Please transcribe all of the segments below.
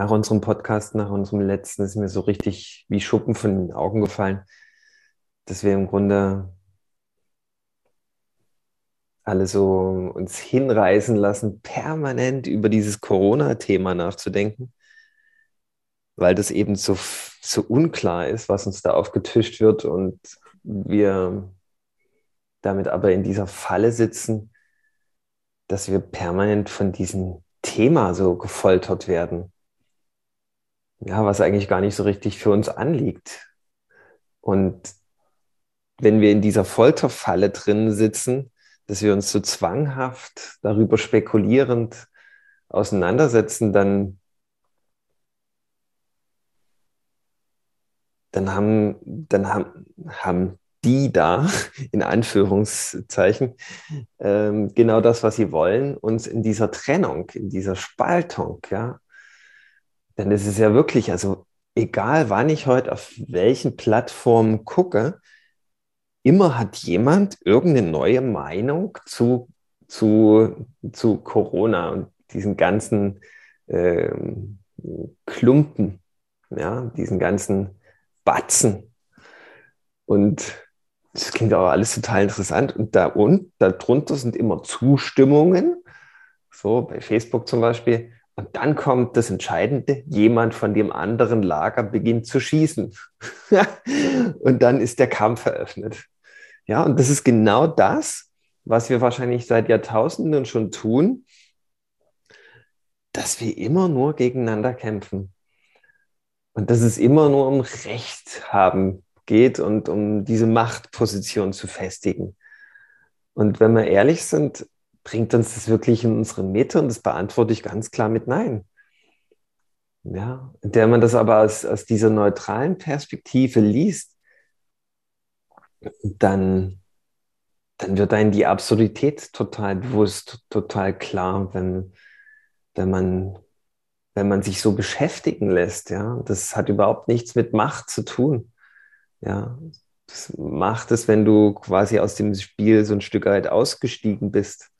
nach unserem Podcast, nach unserem letzten, ist mir so richtig wie Schuppen von den Augen gefallen, dass wir im Grunde alle so uns hinreißen lassen, permanent über dieses Corona-Thema nachzudenken, weil das eben so, so unklar ist, was uns da aufgetischt wird und wir damit aber in dieser Falle sitzen, dass wir permanent von diesem Thema so gefoltert werden. Ja, was eigentlich gar nicht so richtig für uns anliegt. Und wenn wir in dieser Folterfalle drin sitzen, dass wir uns so zwanghaft darüber spekulierend auseinandersetzen, dann, dann, haben, dann haben, haben die da, in Anführungszeichen, ähm, genau das, was sie wollen, uns in dieser Trennung, in dieser Spaltung, ja. Denn es ist ja wirklich, also egal wann ich heute auf welchen Plattformen gucke, immer hat jemand irgendeine neue Meinung zu, zu, zu Corona und diesen ganzen ähm, Klumpen, ja, diesen ganzen Batzen. Und das klingt aber alles total interessant. Und da und darunter sind immer Zustimmungen, so bei Facebook zum Beispiel. Und dann kommt das Entscheidende, jemand von dem anderen Lager beginnt zu schießen. und dann ist der Kampf eröffnet. Ja, und das ist genau das, was wir wahrscheinlich seit Jahrtausenden schon tun, dass wir immer nur gegeneinander kämpfen. Und dass es immer nur um Recht haben geht und um diese Machtposition zu festigen. Und wenn wir ehrlich sind, bringt uns das wirklich in unsere Mitte und das beantworte ich ganz klar mit Nein. Ja, der man das aber aus, aus dieser neutralen Perspektive liest, dann, dann wird einem die Absurdität total bewusst, total klar, wenn, wenn, man, wenn man sich so beschäftigen lässt. Ja? Das hat überhaupt nichts mit Macht zu tun. Ja, das macht es, wenn du quasi aus dem Spiel so ein Stück weit ausgestiegen bist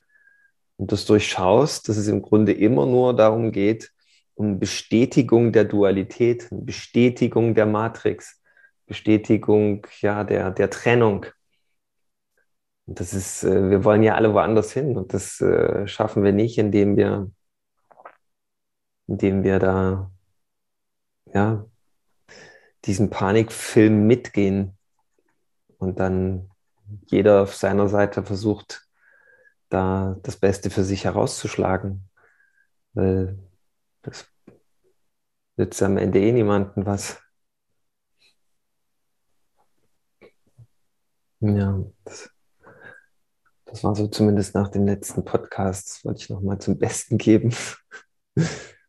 und das durchschaust, dass es im Grunde immer nur darum geht, um Bestätigung der Dualität, Bestätigung der Matrix, Bestätigung ja, der, der Trennung. Und das ist, äh, wir wollen ja alle woanders hin und das äh, schaffen wir nicht, indem wir, indem wir da ja, diesen Panikfilm mitgehen und dann jeder auf seiner Seite versucht, da das Beste für sich herauszuschlagen. Weil das nützt am Ende eh niemanden was. Ja, das, das war so zumindest nach dem letzten Podcast, das wollte ich nochmal zum Besten geben.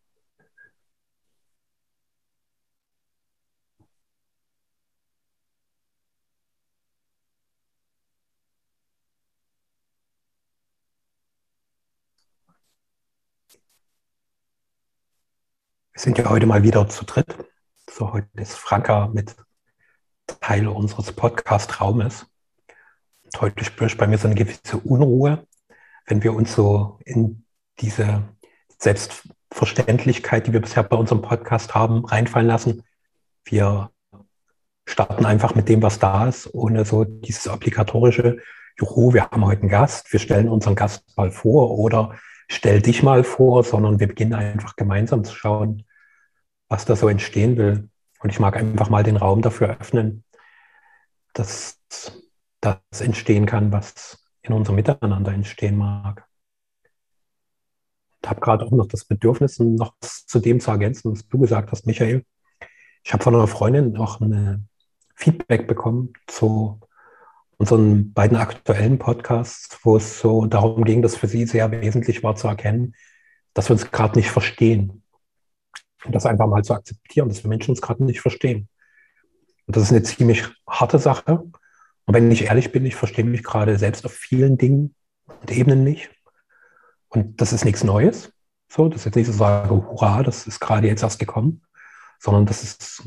sind ja heute mal wieder zu dritt. So, heute ist Franka mit Teil unseres Podcast-Raumes. Heute spüre bei mir so eine gewisse Unruhe, wenn wir uns so in diese Selbstverständlichkeit, die wir bisher bei unserem Podcast haben, reinfallen lassen. Wir starten einfach mit dem, was da ist, ohne so dieses obligatorische, Juhu, wir haben heute einen Gast, wir stellen unseren Gast mal vor oder stell dich mal vor, sondern wir beginnen einfach gemeinsam zu schauen, was da so entstehen will. Und ich mag einfach mal den Raum dafür öffnen, dass das entstehen kann, was in unserem Miteinander entstehen mag. Ich habe gerade auch noch das Bedürfnis, noch zu dem zu ergänzen, was du gesagt hast, Michael. Ich habe von einer Freundin auch ein Feedback bekommen zu unseren beiden aktuellen Podcasts, wo es so darum ging, dass für sie sehr wesentlich war zu erkennen, dass wir uns gerade nicht verstehen. Und das einfach mal zu akzeptieren, dass wir Menschen uns gerade nicht verstehen. Und das ist eine ziemlich harte Sache. Und wenn ich ehrlich bin, ich verstehe mich gerade selbst auf vielen Dingen und Ebenen nicht. Und das ist nichts Neues. So, das ist jetzt nicht so sage, hurra, das ist gerade jetzt erst gekommen, sondern das ist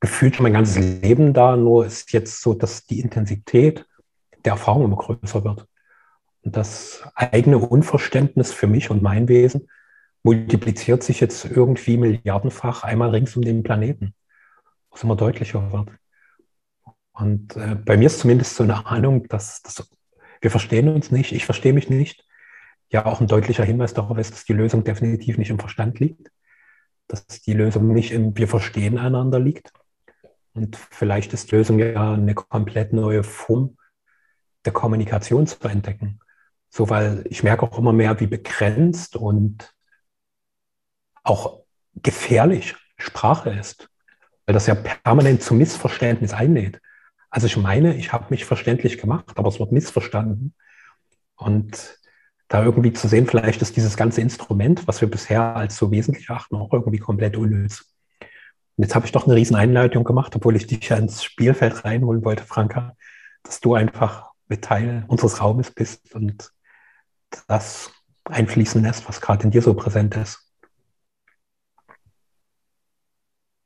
gefühlt schon mein ganzes Leben da, nur ist jetzt so, dass die Intensität der Erfahrung immer größer wird. Und das eigene Unverständnis für mich und mein Wesen multipliziert sich jetzt irgendwie milliardenfach einmal rings um den Planeten, was immer deutlicher wird. Und äh, bei mir ist zumindest so eine Ahnung, dass, dass wir verstehen uns nicht, ich verstehe mich nicht. Ja, auch ein deutlicher Hinweis darauf ist, dass die Lösung definitiv nicht im Verstand liegt, dass die Lösung nicht im Wir verstehen einander liegt. Und vielleicht ist die Lösung ja eine komplett neue Form der Kommunikation zu entdecken. So, weil ich merke auch immer mehr, wie begrenzt und auch gefährlich Sprache ist, weil das ja permanent zu Missverständnis einlädt. Also ich meine, ich habe mich verständlich gemacht, aber es wird missverstanden. Und da irgendwie zu sehen, vielleicht ist dieses ganze Instrument, was wir bisher als so wesentlich achten, auch irgendwie komplett unnütz. Und jetzt habe ich doch eine riesen Einleitung gemacht, obwohl ich dich ja ins Spielfeld reinholen wollte, Franka, dass du einfach mit Teil unseres Raumes bist und das einfließen lässt, was gerade in dir so präsent ist. Hm.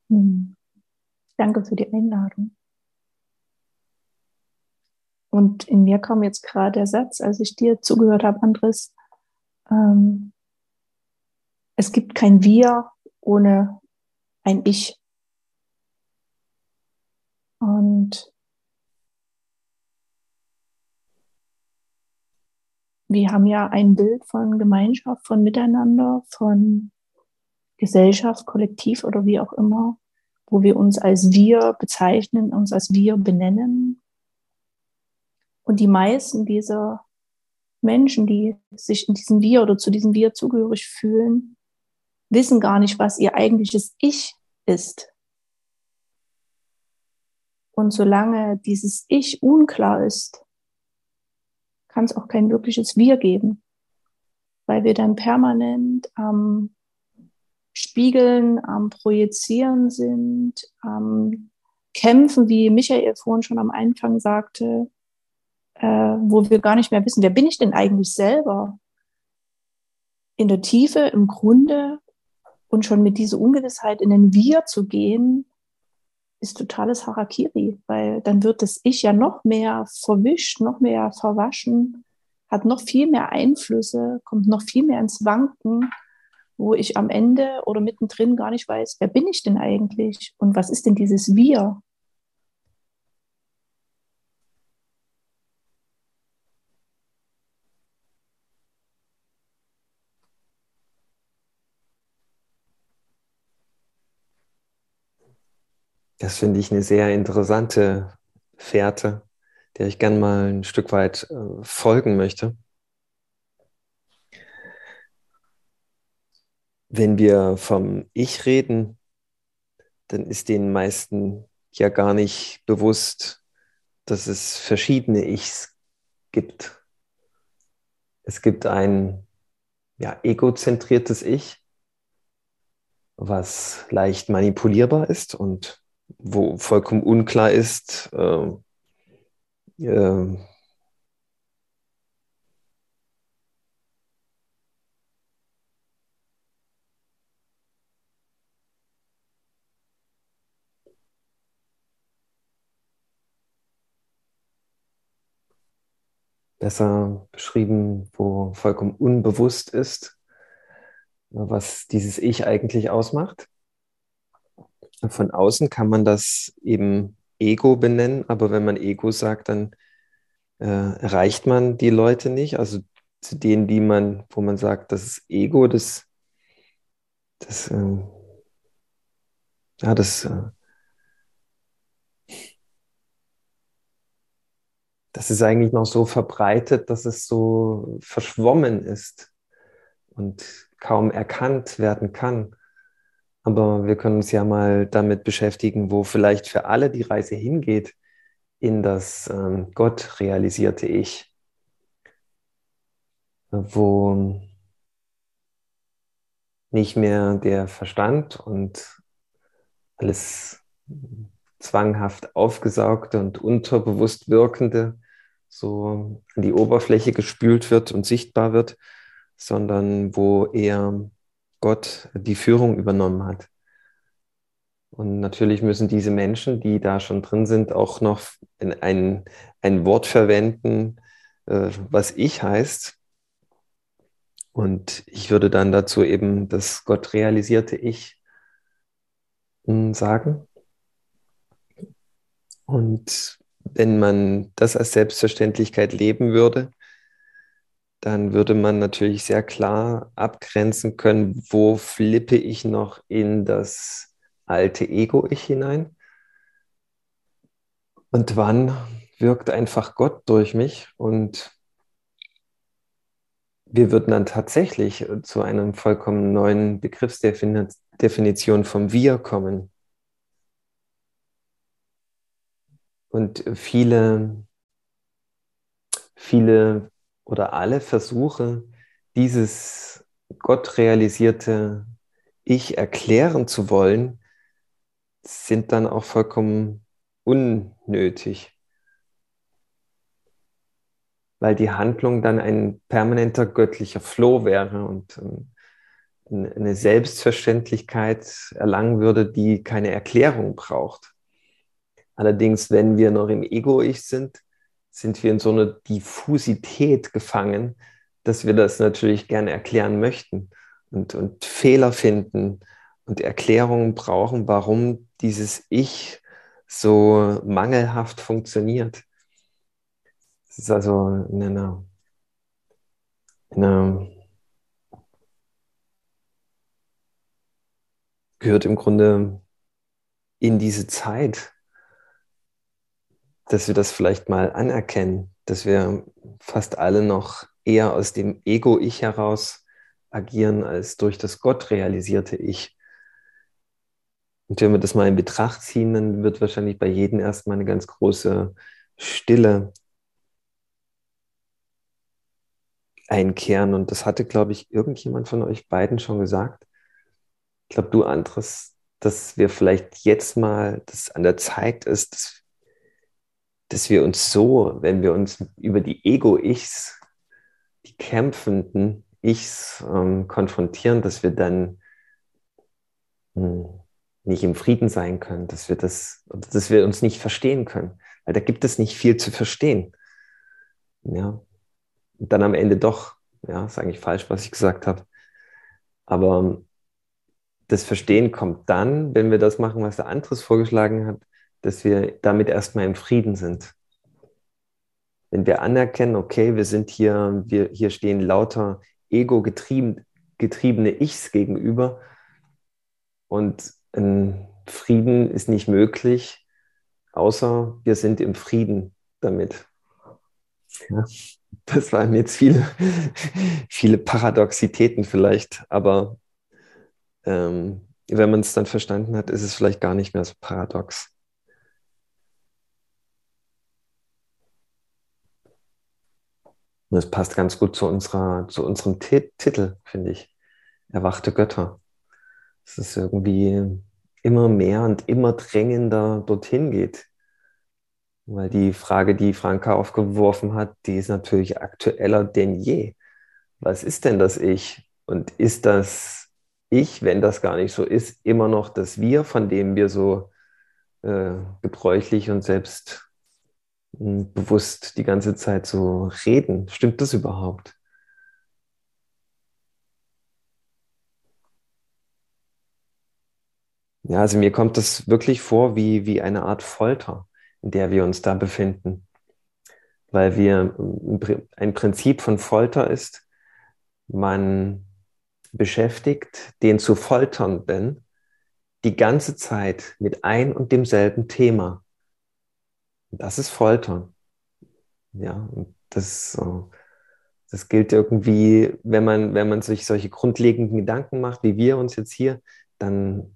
Danke für die Einladung. Und in mir kam jetzt gerade der Satz, als ich dir zugehört habe, Andres, ähm, es gibt kein Wir ohne ein Ich. Und wir haben ja ein Bild von Gemeinschaft, von Miteinander, von Gesellschaft, Kollektiv oder wie auch immer, wo wir uns als wir bezeichnen, uns als wir benennen, und die meisten dieser Menschen, die sich in diesem Wir oder zu diesem Wir zugehörig fühlen, wissen gar nicht, was ihr eigentliches Ich ist. Und solange dieses Ich unklar ist, kann es auch kein wirkliches Wir geben, weil wir dann permanent am Spiegeln, am Projizieren sind, am Kämpfen, wie Michael vorhin schon am Anfang sagte, äh, wo wir gar nicht mehr wissen, wer bin ich denn eigentlich selber? In der Tiefe, im Grunde und schon mit dieser Ungewissheit in den Wir zu gehen, ist totales Harakiri, weil dann wird das Ich ja noch mehr verwischt, noch mehr verwaschen, hat noch viel mehr Einflüsse, kommt noch viel mehr ins Wanken, wo ich am Ende oder mittendrin gar nicht weiß, wer bin ich denn eigentlich und was ist denn dieses Wir? Das finde ich eine sehr interessante Fährte, der ich gerne mal ein Stück weit äh, folgen möchte. Wenn wir vom Ich reden, dann ist den meisten ja gar nicht bewusst, dass es verschiedene Ichs gibt. Es gibt ein ja, egozentriertes Ich, was leicht manipulierbar ist und wo vollkommen unklar ist, äh, äh, besser beschrieben, wo vollkommen unbewusst ist, was dieses Ich eigentlich ausmacht. Von außen kann man das eben Ego benennen, aber wenn man Ego sagt, dann äh, erreicht man die Leute nicht. Also zu denen, die man, wo man sagt, das ist Ego, das, das, äh, ja, das, äh, das ist eigentlich noch so verbreitet, dass es so verschwommen ist und kaum erkannt werden kann. Aber wir können uns ja mal damit beschäftigen, wo vielleicht für alle die Reise hingeht in das ähm, Gott realisierte Ich, wo nicht mehr der Verstand und alles zwanghaft aufgesaugte und unterbewusst wirkende so an die Oberfläche gespült wird und sichtbar wird, sondern wo eher Gott die Führung übernommen hat. Und natürlich müssen diese Menschen, die da schon drin sind, auch noch ein, ein Wort verwenden, äh, was ich heißt. Und ich würde dann dazu eben das Gott realisierte Ich hm, sagen. Und wenn man das als Selbstverständlichkeit leben würde, dann würde man natürlich sehr klar abgrenzen können, wo flippe ich noch in das alte Ego-Ich hinein und wann wirkt einfach Gott durch mich und wir würden dann tatsächlich zu einem vollkommen neuen Begriffsdefinition vom Wir kommen. Und viele, viele oder alle Versuche, dieses Gott realisierte Ich erklären zu wollen, sind dann auch vollkommen unnötig, weil die Handlung dann ein permanenter göttlicher Floh wäre und ähm, eine Selbstverständlichkeit erlangen würde, die keine Erklärung braucht. Allerdings, wenn wir noch im Ego-Ich sind, sind wir in so einer Diffusität gefangen, dass wir das natürlich gerne erklären möchten und, und Fehler finden und Erklärungen brauchen, warum dieses Ich so mangelhaft funktioniert. Es ist also in einer, in einer gehört im Grunde in diese Zeit, dass wir das vielleicht mal anerkennen, dass wir fast alle noch eher aus dem Ego-Ich heraus agieren als durch das Gott realisierte Ich. Und wenn wir das mal in Betracht ziehen, dann wird wahrscheinlich bei jedem erstmal eine ganz große Stille einkehren. Und das hatte, glaube ich, irgendjemand von euch beiden schon gesagt. Ich glaube, du, Andres, dass wir vielleicht jetzt mal, dass an der Zeit ist, dass, dass wir uns so, wenn wir uns über die Ego-Ichs, die kämpfenden Ichs ähm, konfrontieren, dass wir dann mh, hm, nicht im Frieden sein können, dass wir das, dass wir uns nicht verstehen können, weil da gibt es nicht viel zu verstehen. Ja, und dann am Ende doch, ja, ist eigentlich falsch, was ich gesagt habe. Aber das Verstehen kommt dann, wenn wir das machen, was der Andres vorgeschlagen hat, dass wir damit erstmal im Frieden sind. Wenn wir anerkennen, okay, wir sind hier, wir, hier stehen lauter ego-getriebene Ichs gegenüber und ein Frieden ist nicht möglich, außer wir sind im Frieden damit. Ja, das waren jetzt viele, viele Paradoxitäten vielleicht, aber ähm, wenn man es dann verstanden hat, ist es vielleicht gar nicht mehr so paradox. Und das passt ganz gut zu, unserer, zu unserem Titel, finde ich. Erwachte Götter dass es irgendwie immer mehr und immer drängender dorthin geht. Weil die Frage, die Franka aufgeworfen hat, die ist natürlich aktueller denn je. Was ist denn das Ich? Und ist das Ich, wenn das gar nicht so ist, immer noch das Wir, von dem wir so äh, gebräuchlich und selbst bewusst die ganze Zeit so reden? Stimmt das überhaupt? Ja, also mir kommt das wirklich vor wie, wie eine Art Folter, in der wir uns da befinden. Weil wir, ein Prinzip von Folter ist, man beschäftigt den zu Folternden die ganze Zeit mit ein und demselben Thema. Das ist Foltern. Ja, und das, das gilt irgendwie, wenn man, wenn man sich solche grundlegenden Gedanken macht, wie wir uns jetzt hier, dann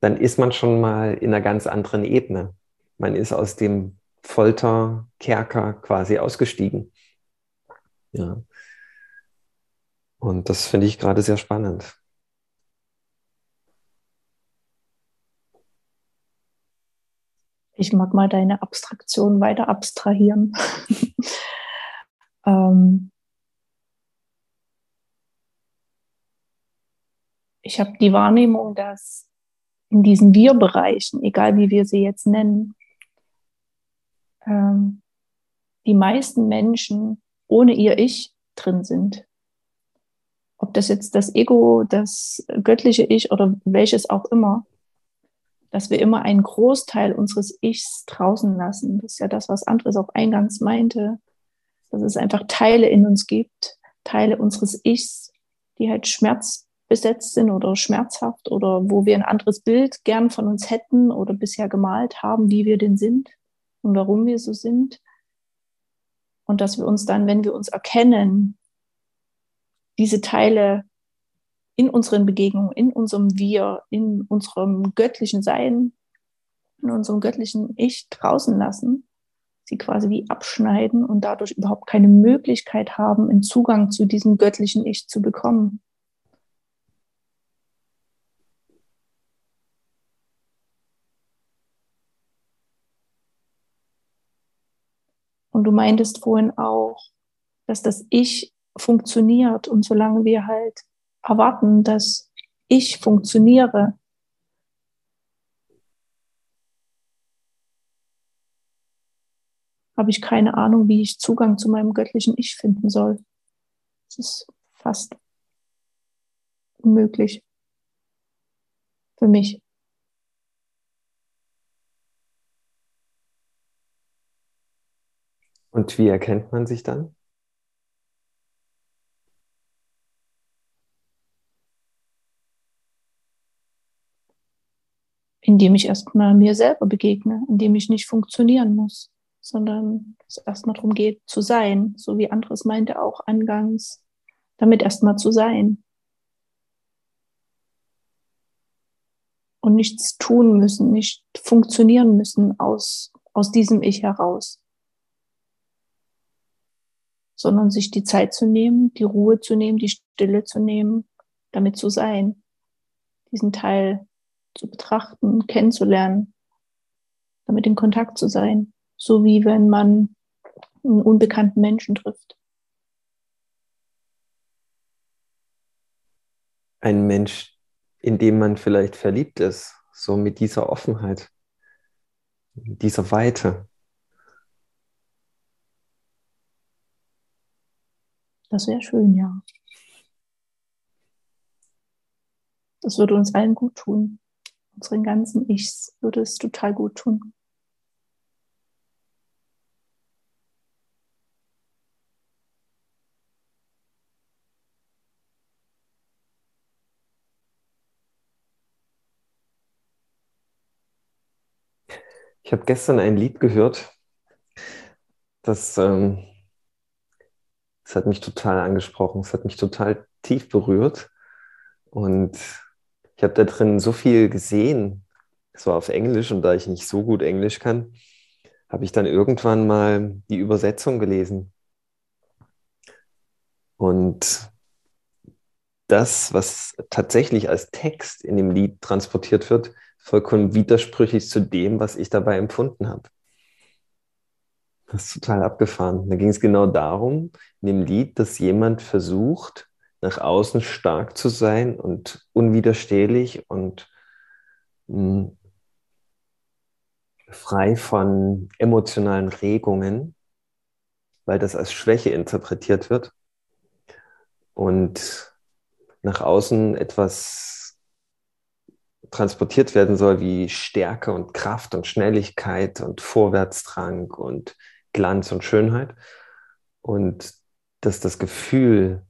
dann ist man schon mal in einer ganz anderen Ebene. Man ist aus dem Folterkerker quasi ausgestiegen. Ja. Und das finde ich gerade sehr spannend. Ich mag mal deine Abstraktion weiter abstrahieren. ähm, ich habe die Wahrnehmung, dass in diesen Wir-Bereichen, egal wie wir sie jetzt nennen, ähm, die meisten Menschen ohne ihr Ich drin sind. das jetzt das Ego, das göttliche Ich oder welches auch immer, dass wir immer einen Großteil unseres Ichs draußen lassen. Das ist ja das, was Andres auch eingangs meinte, dass es einfach Teile in uns gibt, Teile unseres Ichs, die halt schmerzbesetzt sind oder schmerzhaft oder wo wir ein anderes Bild gern von uns hätten oder bisher gemalt haben, wie wir denn sind und warum wir so sind. Und dass wir uns dann, wenn wir uns erkennen, diese Teile in unseren Begegnungen, in unserem Wir, in unserem göttlichen Sein, in unserem göttlichen Ich draußen lassen, sie quasi wie abschneiden und dadurch überhaupt keine Möglichkeit haben, einen Zugang zu diesem göttlichen Ich zu bekommen. Und du meintest vorhin auch, dass das Ich funktioniert. Und solange wir halt erwarten, dass ich funktioniere, habe ich keine Ahnung, wie ich Zugang zu meinem göttlichen Ich finden soll. Das ist fast unmöglich für mich. Und wie erkennt man sich dann? Indem ich erstmal mir selber begegne, indem ich nicht funktionieren muss, sondern es erstmal darum geht, zu sein, so wie anderes meinte auch angangs, damit erstmal zu sein. Und nichts tun müssen, nicht funktionieren müssen aus, aus diesem Ich heraus, sondern sich die Zeit zu nehmen, die Ruhe zu nehmen, die Stille zu nehmen, damit zu sein, diesen Teil zu betrachten, kennenzulernen, damit in Kontakt zu sein, so wie wenn man einen unbekannten Menschen trifft. Ein Mensch, in dem man vielleicht verliebt ist, so mit dieser Offenheit, dieser Weite. Das wäre schön, ja. Das würde uns allen gut tun unseren ganzen Ichs würde es total gut tun. Ich habe gestern ein Lied gehört, das, ähm, das hat mich total angesprochen, es hat mich total tief berührt und ich habe da drin so viel gesehen. Es war auf Englisch und da ich nicht so gut Englisch kann, habe ich dann irgendwann mal die Übersetzung gelesen. Und das, was tatsächlich als Text in dem Lied transportiert wird, vollkommen widersprüchlich zu dem, was ich dabei empfunden habe. Das ist total abgefahren. Da ging es genau darum, in dem Lied, dass jemand versucht, nach außen stark zu sein und unwiderstehlich und hm, frei von emotionalen Regungen, weil das als Schwäche interpretiert wird. Und nach außen etwas transportiert werden soll wie Stärke und Kraft und Schnelligkeit und Vorwärtsdrang und Glanz und Schönheit. Und dass das Gefühl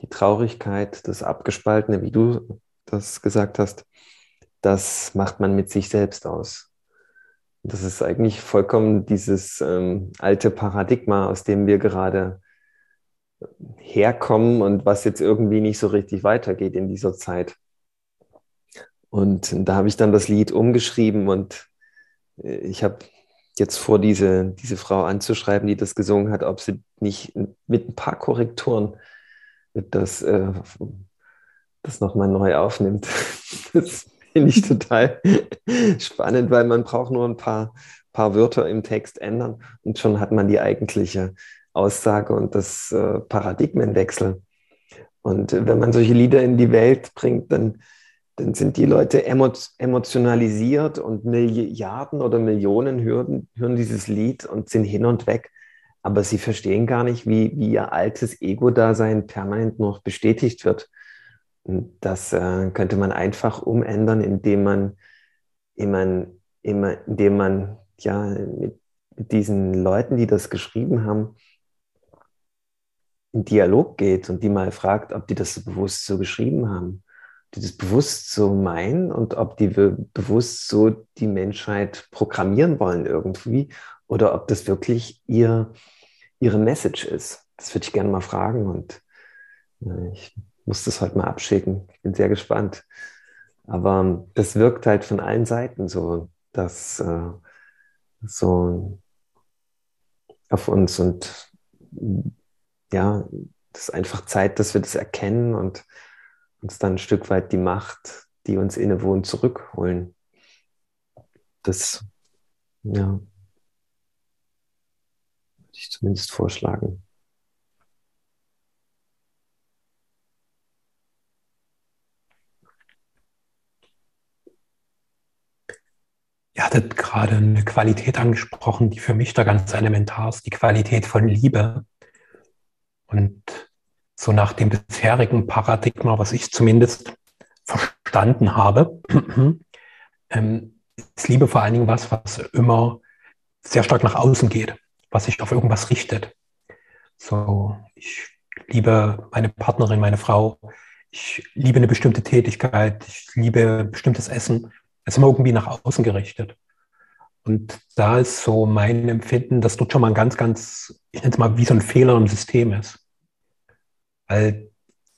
die Traurigkeit, das Abgespaltene, wie du das gesagt hast, das macht man mit sich selbst aus. Das ist eigentlich vollkommen dieses ähm, alte Paradigma, aus dem wir gerade herkommen und was jetzt irgendwie nicht so richtig weitergeht in dieser Zeit. Und da habe ich dann das Lied umgeschrieben und äh, ich habe jetzt vor, diese, diese Frau anzuschreiben, die das gesungen hat, ob sie nicht mit ein paar Korrekturen das, äh, das nochmal neu aufnimmt. Das finde ich total spannend, weil man braucht nur ein paar, paar Wörter im Text ändern und schon hat man die eigentliche Aussage und das äh, Paradigmenwechsel. Und wenn man solche Lieder in die Welt bringt, dann, dann sind die Leute emotionalisiert und Milliarden oder Millionen hören, hören dieses Lied und sind hin und weg aber sie verstehen gar nicht, wie, wie ihr altes Ego-Dasein permanent noch bestätigt wird. Das äh, könnte man einfach umändern, indem man, immer, immer, indem man ja, mit, diesen Leuten, die das geschrieben haben, in Dialog geht und die mal fragt, ob die das bewusst so geschrieben haben, die das bewusst so meinen und ob die bewusst so die Menschheit programmieren wollen irgendwie oder ob das wirklich ihr, ihre Message ist. Das würde ich gerne mal fragen und äh, ich muss das heute mal abschicken. Ich bin sehr gespannt. Aber das wirkt halt von allen Seiten so, dass äh, so auf uns und ja, das ist einfach Zeit, dass wir das erkennen und uns dann ein Stück weit die Macht, die uns innewohnt, zurückholen. Das, ja, ich zumindest vorschlagen. Ihr hattet gerade eine Qualität angesprochen, die für mich da ganz elementar ist, die Qualität von Liebe. Und so nach dem bisherigen Paradigma, was ich zumindest verstanden habe, ähm, ist Liebe vor allen Dingen was, was immer sehr stark nach außen geht, was sich auf irgendwas richtet. So, ich liebe meine Partnerin, meine Frau, ich liebe eine bestimmte Tätigkeit, ich liebe bestimmtes Essen. Es ist immer irgendwie nach außen gerichtet. Und da ist so mein Empfinden, dass dort schon mal ein ganz, ganz, ich nenne es mal, wie so ein Fehler im System ist. Weil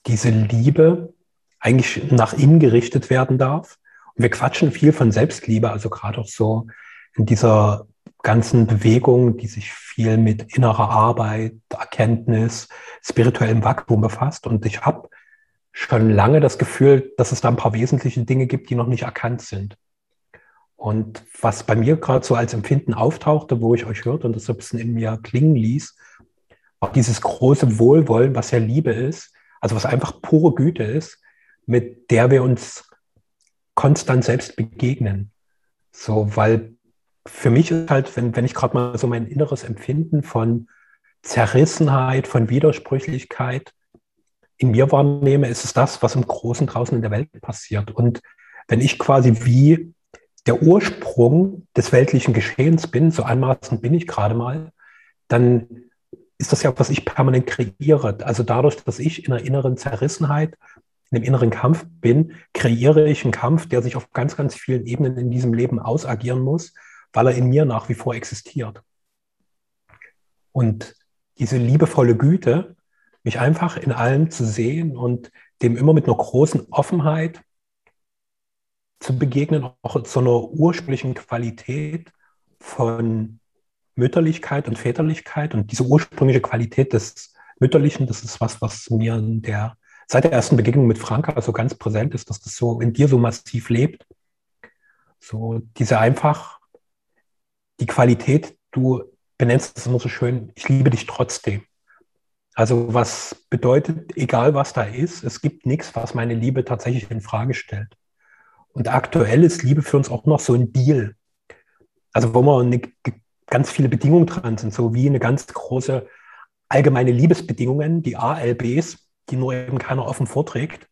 diese Liebe eigentlich nach innen gerichtet werden darf. Und wir quatschen viel von Selbstliebe, also gerade auch so in dieser ganzen Bewegung, die sich viel mit innerer Arbeit, Erkenntnis, spirituellem Wachstum befasst. Und ich habe schon lange das Gefühl, dass es da ein paar wesentliche Dinge gibt, die noch nicht erkannt sind. Und was bei mir gerade so als Empfinden auftauchte, wo ich euch hörte und das so ein bisschen in mir klingen ließ, war dieses große Wohlwollen, was ja Liebe ist, also was einfach pure Güte ist, mit der wir uns konstant selbst begegnen. So, weil für mich ist halt, wenn, wenn ich gerade mal so mein inneres Empfinden von Zerrissenheit, von Widersprüchlichkeit in mir wahrnehme, ist es das, was im Großen draußen in der Welt passiert. Und wenn ich quasi wie der Ursprung des weltlichen Geschehens bin, so anmaßend bin ich gerade mal, dann ist das ja, was ich permanent kreiere. Also dadurch, dass ich in einer inneren Zerrissenheit, in einem inneren Kampf bin, kreiere ich einen Kampf, der sich auf ganz, ganz vielen Ebenen in diesem Leben ausagieren muss, weil er in mir nach wie vor existiert. Und diese liebevolle Güte, mich einfach in allem zu sehen und dem immer mit einer großen Offenheit zu begegnen, auch zu einer ursprünglichen Qualität von Mütterlichkeit und Väterlichkeit. Und diese ursprüngliche Qualität des Mütterlichen, das ist was, was mir der, seit der ersten Begegnung mit Franka so ganz präsent ist, dass das so in dir so massiv lebt. So diese einfach, die Qualität, du benennst es immer so schön, ich liebe dich trotzdem. Also was bedeutet, egal was da ist, es gibt nichts, was meine Liebe tatsächlich in Frage stellt. Und aktuell ist Liebe für uns auch noch so ein Deal. Also wo wir eine, ganz viele Bedingungen dran sind, so wie eine ganz große allgemeine Liebesbedingungen, die ALBs, die nur eben keiner offen vorträgt,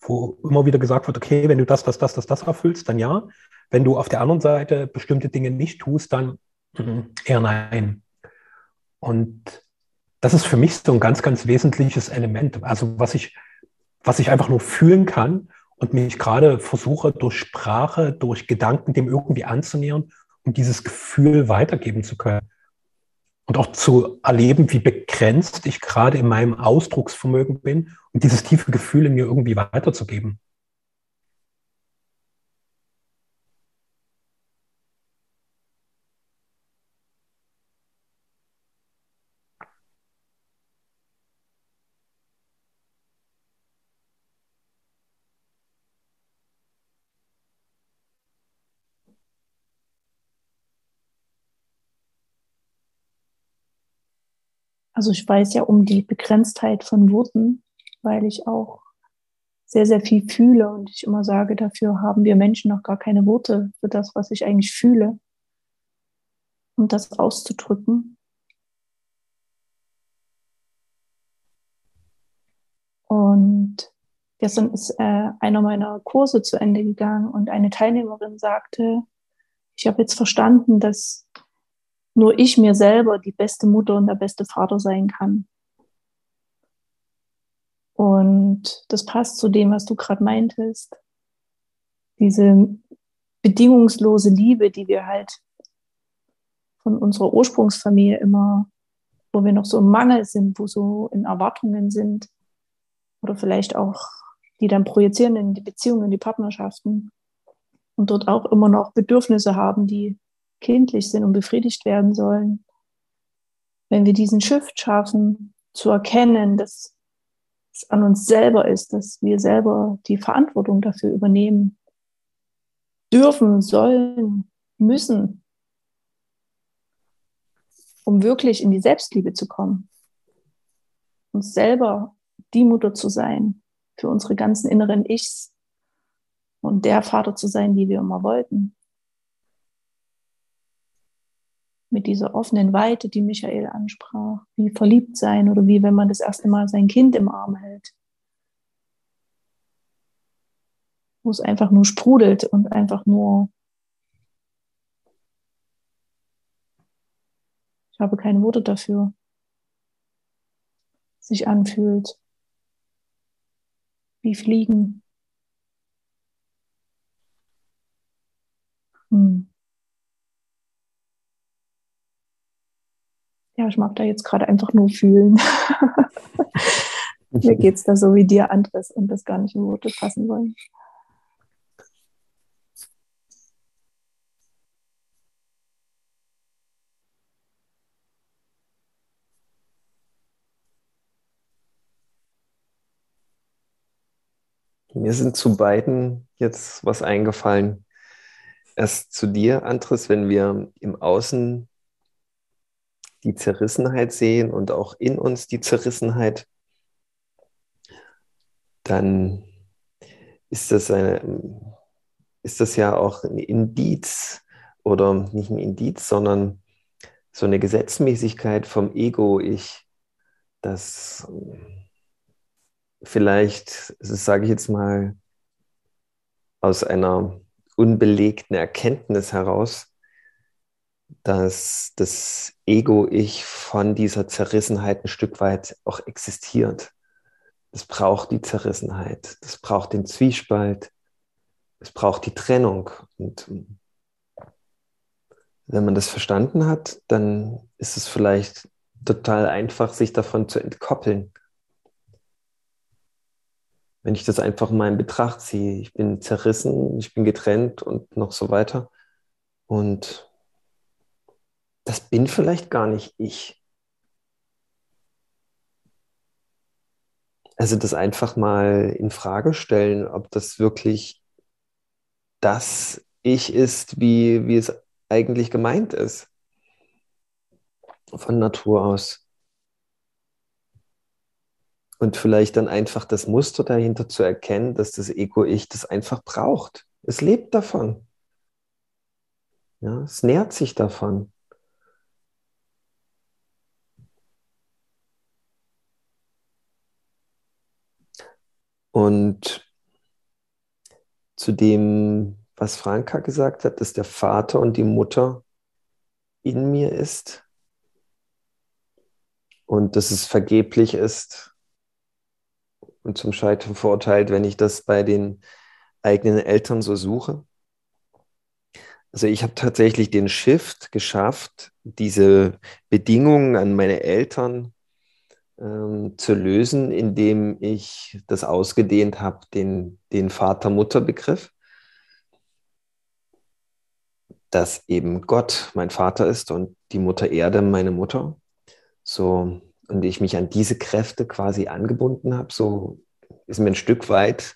wo immer wieder gesagt wird, okay, wenn du das, das, das, das, das erfüllst, dann ja. Wenn du auf der anderen Seite bestimmte Dinge nicht tust, dann mhm, eher nein. Und das ist für mich so ein ganz, ganz wesentliches Element. Also was ich, was ich einfach nur fühlen kann und mich gerade versuche, durch Sprache, durch Gedanken dem irgendwie anzunähern und dieses Gefühl weitergeben zu können. Und auch zu erleben, wie begrenzt ich gerade in meinem Ausdrucksvermögen bin und dieses tiefe Gefühl in mir irgendwie weiterzugeben. Also ich weiß ja um die Begrenztheit von Worten, weil ich auch sehr, sehr viel fühle und ich immer sage, dafür haben wir Menschen noch gar keine Worte für das, was ich eigentlich fühle, um das auszudrücken. Und Gestern ist äh, einer meiner Kurse zu Ende gegangen und eine Teilnehmerin sagte, ich habe jetzt verstanden, dass nur ich mir selber die beste Mutter und der beste Vater sein kann. Und das passt zu dem, was du gerade meintest. Diese bedingungslose Liebe, die wir halt von unserer Ursprungsfamilie immer, wo wir noch so im Mangel sind, wo so in Erwartungen sind oder vielleicht auch die dann projizieren in die Beziehungen, in die Partnerschaften und dort auch immer noch Bedürfnisse haben, die kindlich sind und befriedigt werden sollen. Wenn wir diesen Shift schaffen, zu erkennen, dass es an uns selber ist, dass wir selber die Verantwortung dafür übernehmen, dürfen, sollen, müssen, um wirklich in die Selbstliebe zu kommen, uns selber die Mutter zu sein, für unsere ganzen inneren Ichs und der Vater zu sein, die wir immer wollten. Mit dieser offenen Weite, die Michael ansprach, wie verliebt sein oder wie wenn man das erste Mal sein Kind im Arm hält. Wo es einfach nur sprudelt und einfach nur, ich habe keine Worte dafür, sich anfühlt wie Fliegen. Hm. Ich mag da jetzt gerade einfach nur fühlen. Mir geht es da so wie dir, Andres, und das gar nicht in Worte fassen wollen. Mir sind zu beiden jetzt was eingefallen. Erst zu dir, Andres, wenn wir im Außen die Zerrissenheit sehen und auch in uns die Zerrissenheit, dann ist das, eine, ist das ja auch ein Indiz oder nicht ein Indiz, sondern so eine Gesetzmäßigkeit vom Ego-Ich, das vielleicht, das sage ich jetzt mal, aus einer unbelegten Erkenntnis heraus, dass das Ego-Ich von dieser Zerrissenheit ein Stück weit auch existiert. Es braucht die Zerrissenheit, es braucht den Zwiespalt, es braucht die Trennung. Und wenn man das verstanden hat, dann ist es vielleicht total einfach, sich davon zu entkoppeln wenn ich das einfach mal in Betracht ziehe. Ich bin zerrissen, ich bin getrennt und noch so weiter. Und das bin vielleicht gar nicht ich. Also das einfach mal in Frage stellen, ob das wirklich das Ich ist, wie, wie es eigentlich gemeint ist. Von Natur aus und vielleicht dann einfach das Muster dahinter zu erkennen, dass das Ego-Ich das einfach braucht. Es lebt davon. Ja, es nährt sich davon. Und zu dem, was Franka gesagt hat, dass der Vater und die Mutter in mir ist und dass es vergeblich ist, und zum Scheitern verurteilt, wenn ich das bei den eigenen Eltern so suche. Also ich habe tatsächlich den Shift geschafft, diese Bedingungen an meine Eltern ähm, zu lösen, indem ich das ausgedehnt habe, den, den Vater-Mutter-Begriff, dass eben Gott mein Vater ist und die Mutter Erde meine Mutter. So und ich mich an diese Kräfte quasi angebunden habe, so ist mir ein Stück weit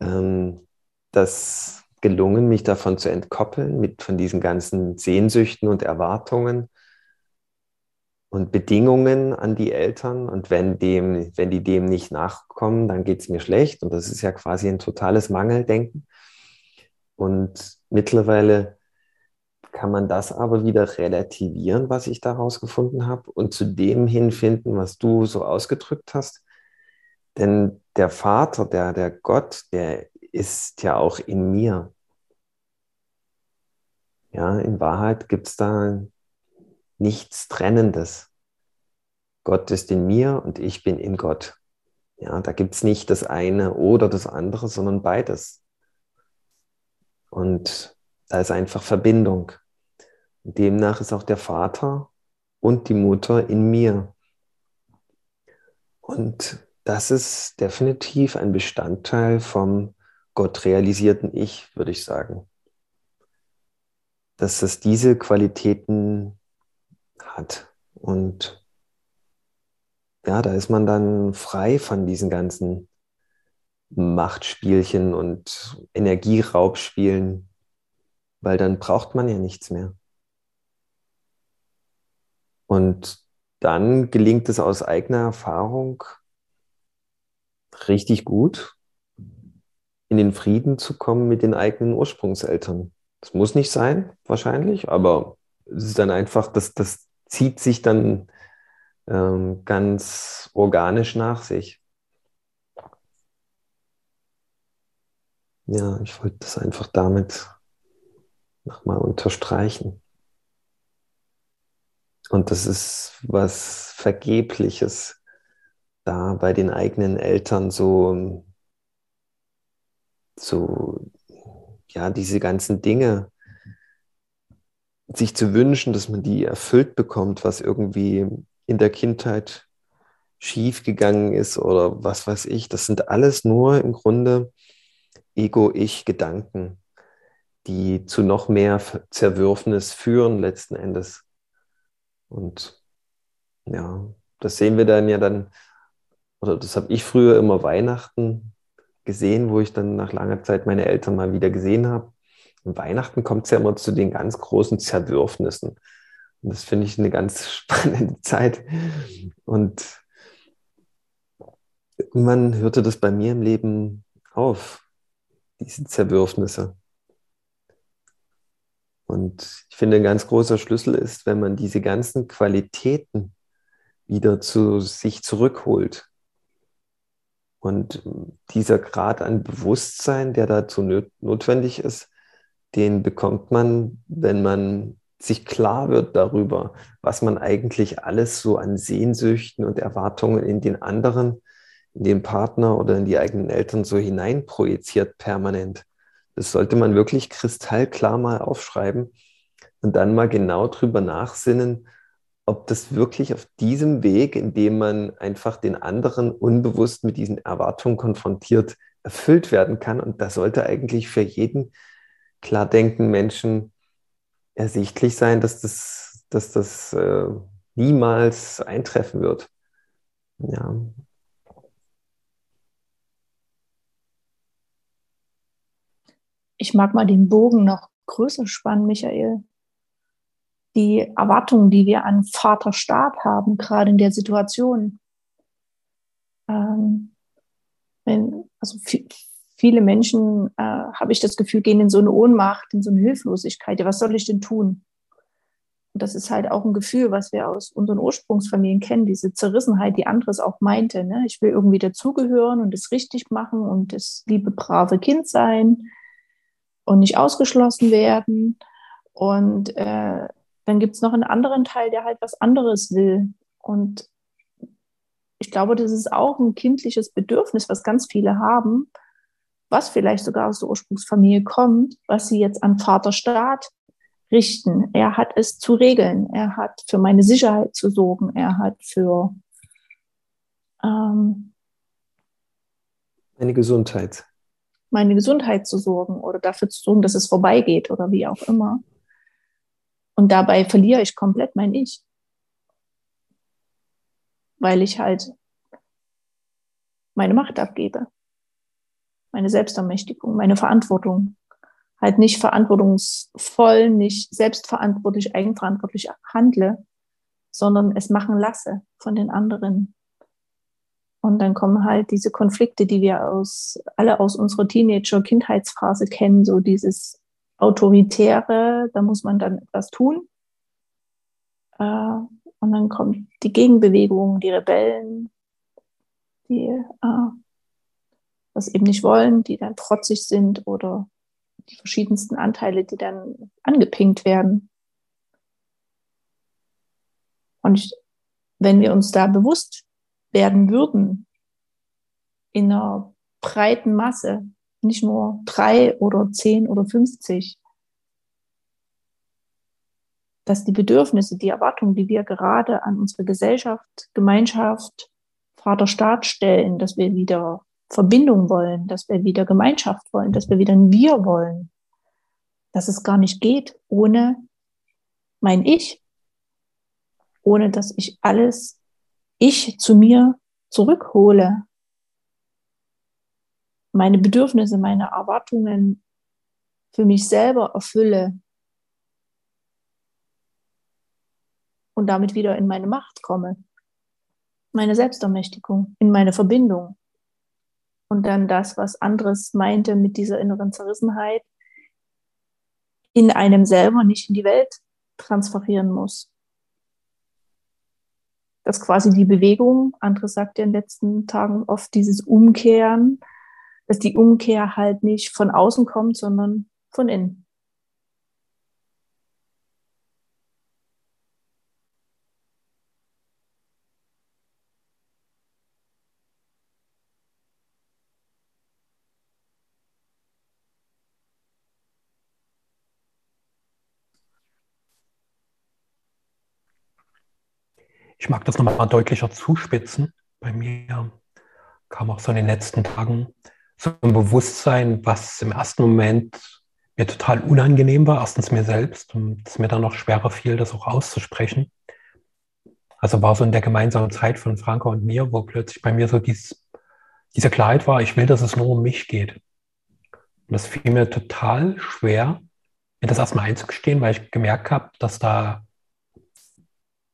ähm, das gelungen, mich davon zu entkoppeln, mit von diesen ganzen Sehnsüchten und Erwartungen und Bedingungen an die Eltern. Und wenn, dem, wenn die dem nicht nachkommen, dann geht es mir schlecht. Und das ist ja quasi ein totales Mangeldenken. Und mittlerweile kann man das aber wieder relativieren, was ich daraus gefunden habe, und zu dem hinfinden, was du so ausgedrückt hast, Denn der Vater, der, der Gott, der ist ja auch in mir. Ja, in Wahrheit gibt es da nichts Trennendes. Gott ist in mir und ich bin in Gott. Ja, da gibt es nicht das eine oder das andere, sondern beides. Und da ist einfach Verbindung. Und demnach ist auch der Vater und die Mutter in mir. Und das ist definitiv ein Bestandteil vom Gott realisierten Ich, würde ich sagen. Dass es diese Qualitäten hat. Und ja, da ist man dann frei von diesen ganzen Machtspielchen und Energieraubspielen, weil dann braucht man ja nichts mehr. Und dann gelingt es aus eigener Erfahrung richtig gut, in den Frieden zu kommen mit den eigenen Ursprungseltern. Das muss nicht sein, wahrscheinlich, aber es ist dann einfach, das, das zieht sich dann ähm, ganz organisch nach sich. Ja, ich wollte das einfach damit nochmal unterstreichen. Und das ist was Vergebliches, da bei den eigenen Eltern so, so, ja, diese ganzen Dinge sich zu wünschen, dass man die erfüllt bekommt, was irgendwie in der Kindheit schiefgegangen ist oder was weiß ich. Das sind alles nur im Grunde Ego-Ich-Gedanken, die zu noch mehr Zerwürfnis führen letzten Endes. Und ja, das sehen wir dann ja dann, oder das habe ich früher immer Weihnachten gesehen, wo ich dann nach langer Zeit meine Eltern mal wieder gesehen habe. Und Weihnachten kommt es ja immer zu den ganz großen Zerwürfnissen. Und das finde ich eine ganz spannende Zeit. Und irgendwann hörte das bei mir im Leben auf, diese Zerwürfnisse. Und ich finde, ein ganz großer Schlüssel ist, wenn man diese ganzen Qualitäten wieder zu sich zurückholt. Und dieser Grad an Bewusstsein, der dazu notwendig ist, den bekommt man, wenn man sich klar wird darüber, was man eigentlich alles so an Sehnsüchten und Erwartungen in den anderen, in den Partner oder in die eigenen Eltern so hineinprojiziert permanent. Das sollte man wirklich kristallklar mal aufschreiben und dann mal genau drüber nachsinnen, ob das wirklich auf diesem Weg, in dem man einfach den anderen unbewusst mit diesen Erwartungen konfrontiert, erfüllt werden kann. Und das sollte eigentlich für jeden klar denken Menschen ersichtlich sein, dass das, dass das äh, niemals eintreffen wird. Ja. Ich mag mal den Bogen noch größer spannen, Michael. Die Erwartungen, die wir an Vaterstaat haben, gerade in der Situation. Ähm, wenn, also viele Menschen, äh, habe ich das Gefühl, gehen in so eine Ohnmacht, in so eine Hilflosigkeit. Ja, was soll ich denn tun? Und das ist halt auch ein Gefühl, was wir aus unseren Ursprungsfamilien kennen, diese Zerrissenheit, die anderes auch meinte. Ne? Ich will irgendwie dazugehören und es richtig machen und das liebe, brave Kind sein und nicht ausgeschlossen werden. Und äh, dann gibt es noch einen anderen Teil, der halt was anderes will. Und ich glaube, das ist auch ein kindliches Bedürfnis, was ganz viele haben, was vielleicht sogar aus der Ursprungsfamilie kommt, was sie jetzt an Vaterstaat richten. Er hat es zu regeln. Er hat für meine Sicherheit zu sorgen. Er hat für ähm, meine Gesundheit. Meine Gesundheit zu sorgen oder dafür zu sorgen, dass es vorbeigeht oder wie auch immer. Und dabei verliere ich komplett mein Ich. Weil ich halt meine Macht abgebe meine Selbstermächtigung, meine Verantwortung. Halt nicht verantwortungsvoll, nicht selbstverantwortlich, eigenverantwortlich handle, sondern es machen lasse von den anderen. Und dann kommen halt diese Konflikte, die wir aus, alle aus unserer Teenager-Kindheitsphase kennen, so dieses Autoritäre, da muss man dann etwas tun. Äh, und dann kommt die Gegenbewegung, die Rebellen, die äh, das eben nicht wollen, die dann trotzig sind oder die verschiedensten Anteile, die dann angepinkt werden. Und ich, wenn wir uns da bewusst werden würden, in einer breiten Masse, nicht nur drei oder zehn oder fünfzig, dass die Bedürfnisse, die Erwartungen, die wir gerade an unsere Gesellschaft, Gemeinschaft, Vater Staat stellen, dass wir wieder Verbindung wollen, dass wir wieder Gemeinschaft wollen, dass wir wieder ein Wir wollen, dass es gar nicht geht ohne mein Ich, ohne dass ich alles Ich zu mir zurückhole, meine Bedürfnisse, meine Erwartungen für mich selber erfülle und damit wieder in meine Macht komme, meine Selbstermächtigung, in meine Verbindung und dann das, was anderes meinte mit dieser inneren Zerrissenheit, in einem selber, nicht in die Welt transferieren muss. Dass quasi die Bewegung, andere sagt ja in den letzten Tagen oft dieses Umkehren, dass die Umkehr halt nicht von außen kommt, sondern von innen. Ich mag das nochmal deutlicher zuspitzen. Bei mir kam auch so in den letzten Tagen so ein Bewusstsein, was im ersten Moment mir total unangenehm war, erstens mir selbst und es mir dann noch schwerer fiel, das auch auszusprechen. Also war so in der gemeinsamen Zeit von Franka und mir, wo plötzlich bei mir so dieses, diese Klarheit war, ich will, dass es nur um mich geht. Und das fiel mir total schwer, mir das erstmal einzugestehen, weil ich gemerkt habe, dass da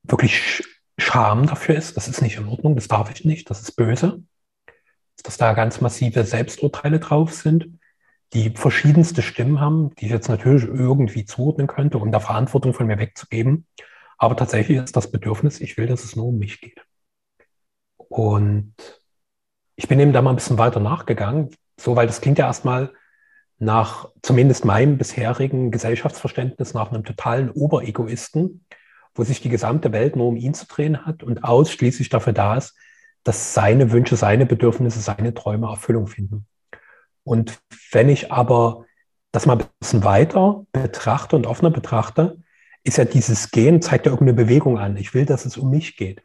wirklich Scham dafür ist, das ist nicht in Ordnung, das darf ich nicht, das ist böse, dass da ganz massive Selbsturteile drauf sind, die verschiedenste Stimmen haben, die ich jetzt natürlich irgendwie zuordnen könnte, um da Verantwortung von mir wegzugeben. Aber tatsächlich ist das Bedürfnis, ich will, dass es nur um mich geht. Und ich bin eben da mal ein bisschen weiter nachgegangen, so, weil das klingt ja erstmal nach zumindest meinem bisherigen Gesellschaftsverständnis nach einem totalen Oberegoisten, wo sich die gesamte Welt nur um ihn zu drehen hat und ausschließlich dafür da ist, dass seine Wünsche, seine Bedürfnisse, seine Träume Erfüllung finden. Und wenn ich aber das mal ein bisschen weiter betrachte und offener betrachte, ist ja dieses Gehen, zeigt ja irgendeine Bewegung an. Ich will, dass es um mich geht.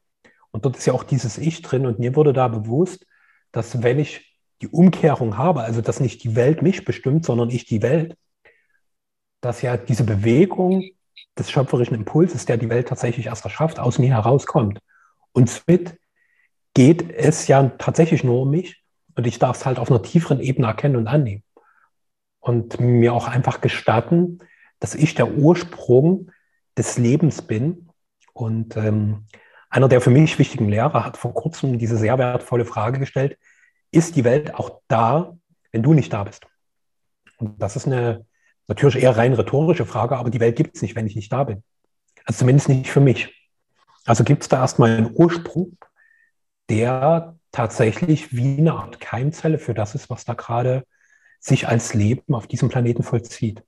Und dort ist ja auch dieses Ich drin. Und mir wurde da bewusst, dass wenn ich die Umkehrung habe, also dass nicht die Welt mich bestimmt, sondern ich die Welt, dass ja diese Bewegung des schöpferischen Impulses, der die Welt tatsächlich erst erschafft, aus mir herauskommt. Und somit geht es ja tatsächlich nur um mich und ich darf es halt auf einer tieferen Ebene erkennen und annehmen. Und mir auch einfach gestatten, dass ich der Ursprung des Lebens bin. Und ähm, einer der für mich wichtigen Lehrer hat vor kurzem diese sehr wertvolle Frage gestellt, ist die Welt auch da, wenn du nicht da bist? Und das ist eine Natürlich eher rein rhetorische Frage, aber die Welt gibt es nicht, wenn ich nicht da bin. Also zumindest nicht für mich. Also gibt es da erstmal einen Ursprung, der tatsächlich wie eine Art Keimzelle für das ist, was da gerade sich als Leben auf diesem Planeten vollzieht.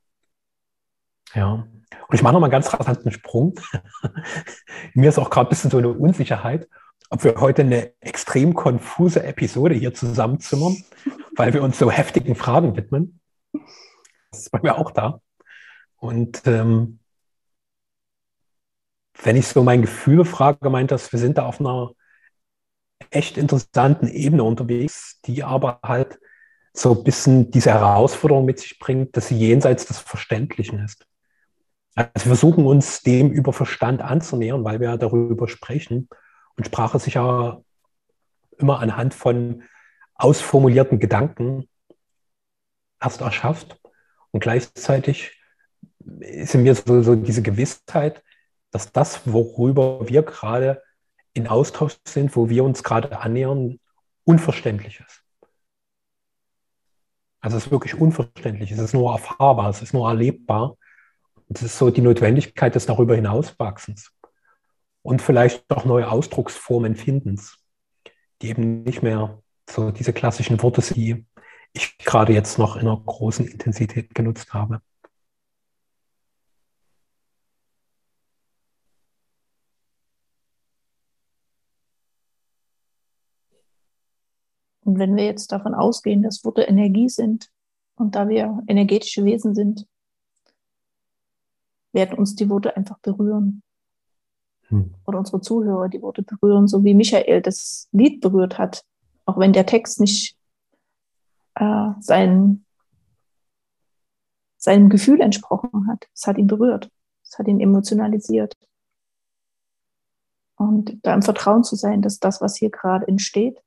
Ja. Und ich mache noch mal einen ganz rasanten Sprung. Mir ist auch gerade ein bisschen so eine Unsicherheit, ob wir heute eine extrem konfuse Episode hier zusammenzimmern, weil wir uns so heftigen Fragen widmen. Das ist bei mir auch da. Und ähm, wenn ich so mein Gefühl frage, meint das, wir sind da auf einer echt interessanten Ebene unterwegs, die aber halt so ein bisschen diese Herausforderung mit sich bringt, dass sie jenseits des Verständlichen ist. Also wir versuchen uns dem über Verstand anzunähern, weil wir darüber sprechen. Und Sprache sich ja immer anhand von ausformulierten Gedanken erst erschafft. Und gleichzeitig ist in mir so, so diese Gewissheit, dass das, worüber wir gerade in Austausch sind, wo wir uns gerade annähern, unverständlich ist. Also es ist wirklich unverständlich, es ist nur erfahrbar, es ist nur erlebbar. Und es ist so die Notwendigkeit des darüber hinauswachsens und vielleicht auch neue Ausdrucksformen Findens, die eben nicht mehr so diese klassischen Worte die ich gerade jetzt noch in einer großen Intensität genutzt habe. Und wenn wir jetzt davon ausgehen, dass Worte Energie sind und da wir energetische Wesen sind, werden uns die Worte einfach berühren. Hm. Oder unsere Zuhörer die Worte berühren, so wie Michael das Lied berührt hat. Auch wenn der Text nicht äh, sein, seinem Gefühl entsprochen hat. Es hat ihn berührt. Es hat ihn emotionalisiert. Und da im Vertrauen zu sein, dass das, was hier gerade entsteht,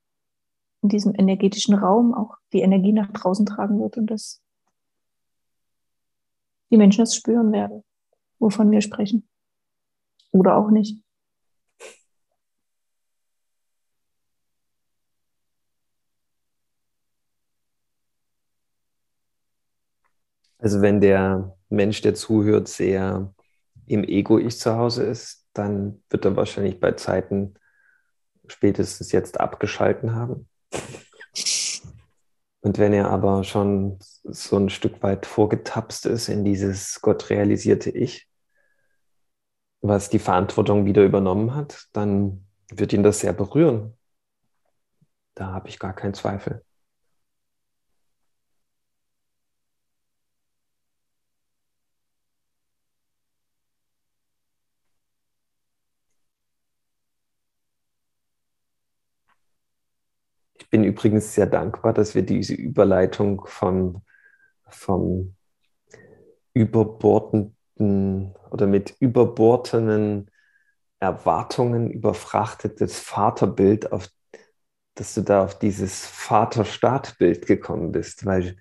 in diesem energetischen Raum auch die Energie nach draußen tragen wird und dass die Menschen es spüren werden, wovon wir sprechen. Oder auch nicht. Also wenn der Mensch, der zuhört, sehr im Ego-Ich zu Hause ist, dann wird er wahrscheinlich bei Zeiten spätestens jetzt abgeschalten haben. Und wenn er aber schon so ein Stück weit vorgetapst ist in dieses Gott realisierte Ich, was die Verantwortung wieder übernommen hat, dann wird ihn das sehr berühren. Da habe ich gar keinen Zweifel. bin übrigens sehr dankbar, dass wir diese Überleitung vom, vom überbordenden oder mit überbordenen Erwartungen überfrachtetes Vaterbild auf dass du da auf dieses Vater-Staat-Bild gekommen bist, weil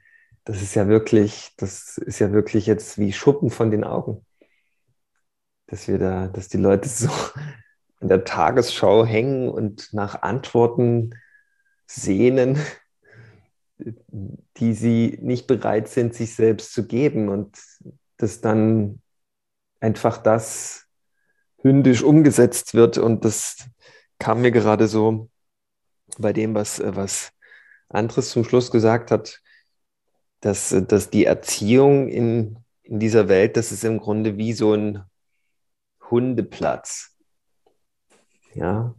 das ist ja wirklich, das ist ja wirklich jetzt wie Schuppen von den Augen. Dass wir da, dass die Leute so in der Tagesschau hängen und nach Antworten sehnen, die sie nicht bereit sind, sich selbst zu geben und dass dann einfach das hündisch umgesetzt wird und das kam mir gerade so bei dem, was, was Andres zum Schluss gesagt hat, dass, dass die Erziehung in, in dieser Welt, das ist im Grunde wie so ein Hundeplatz. Ja,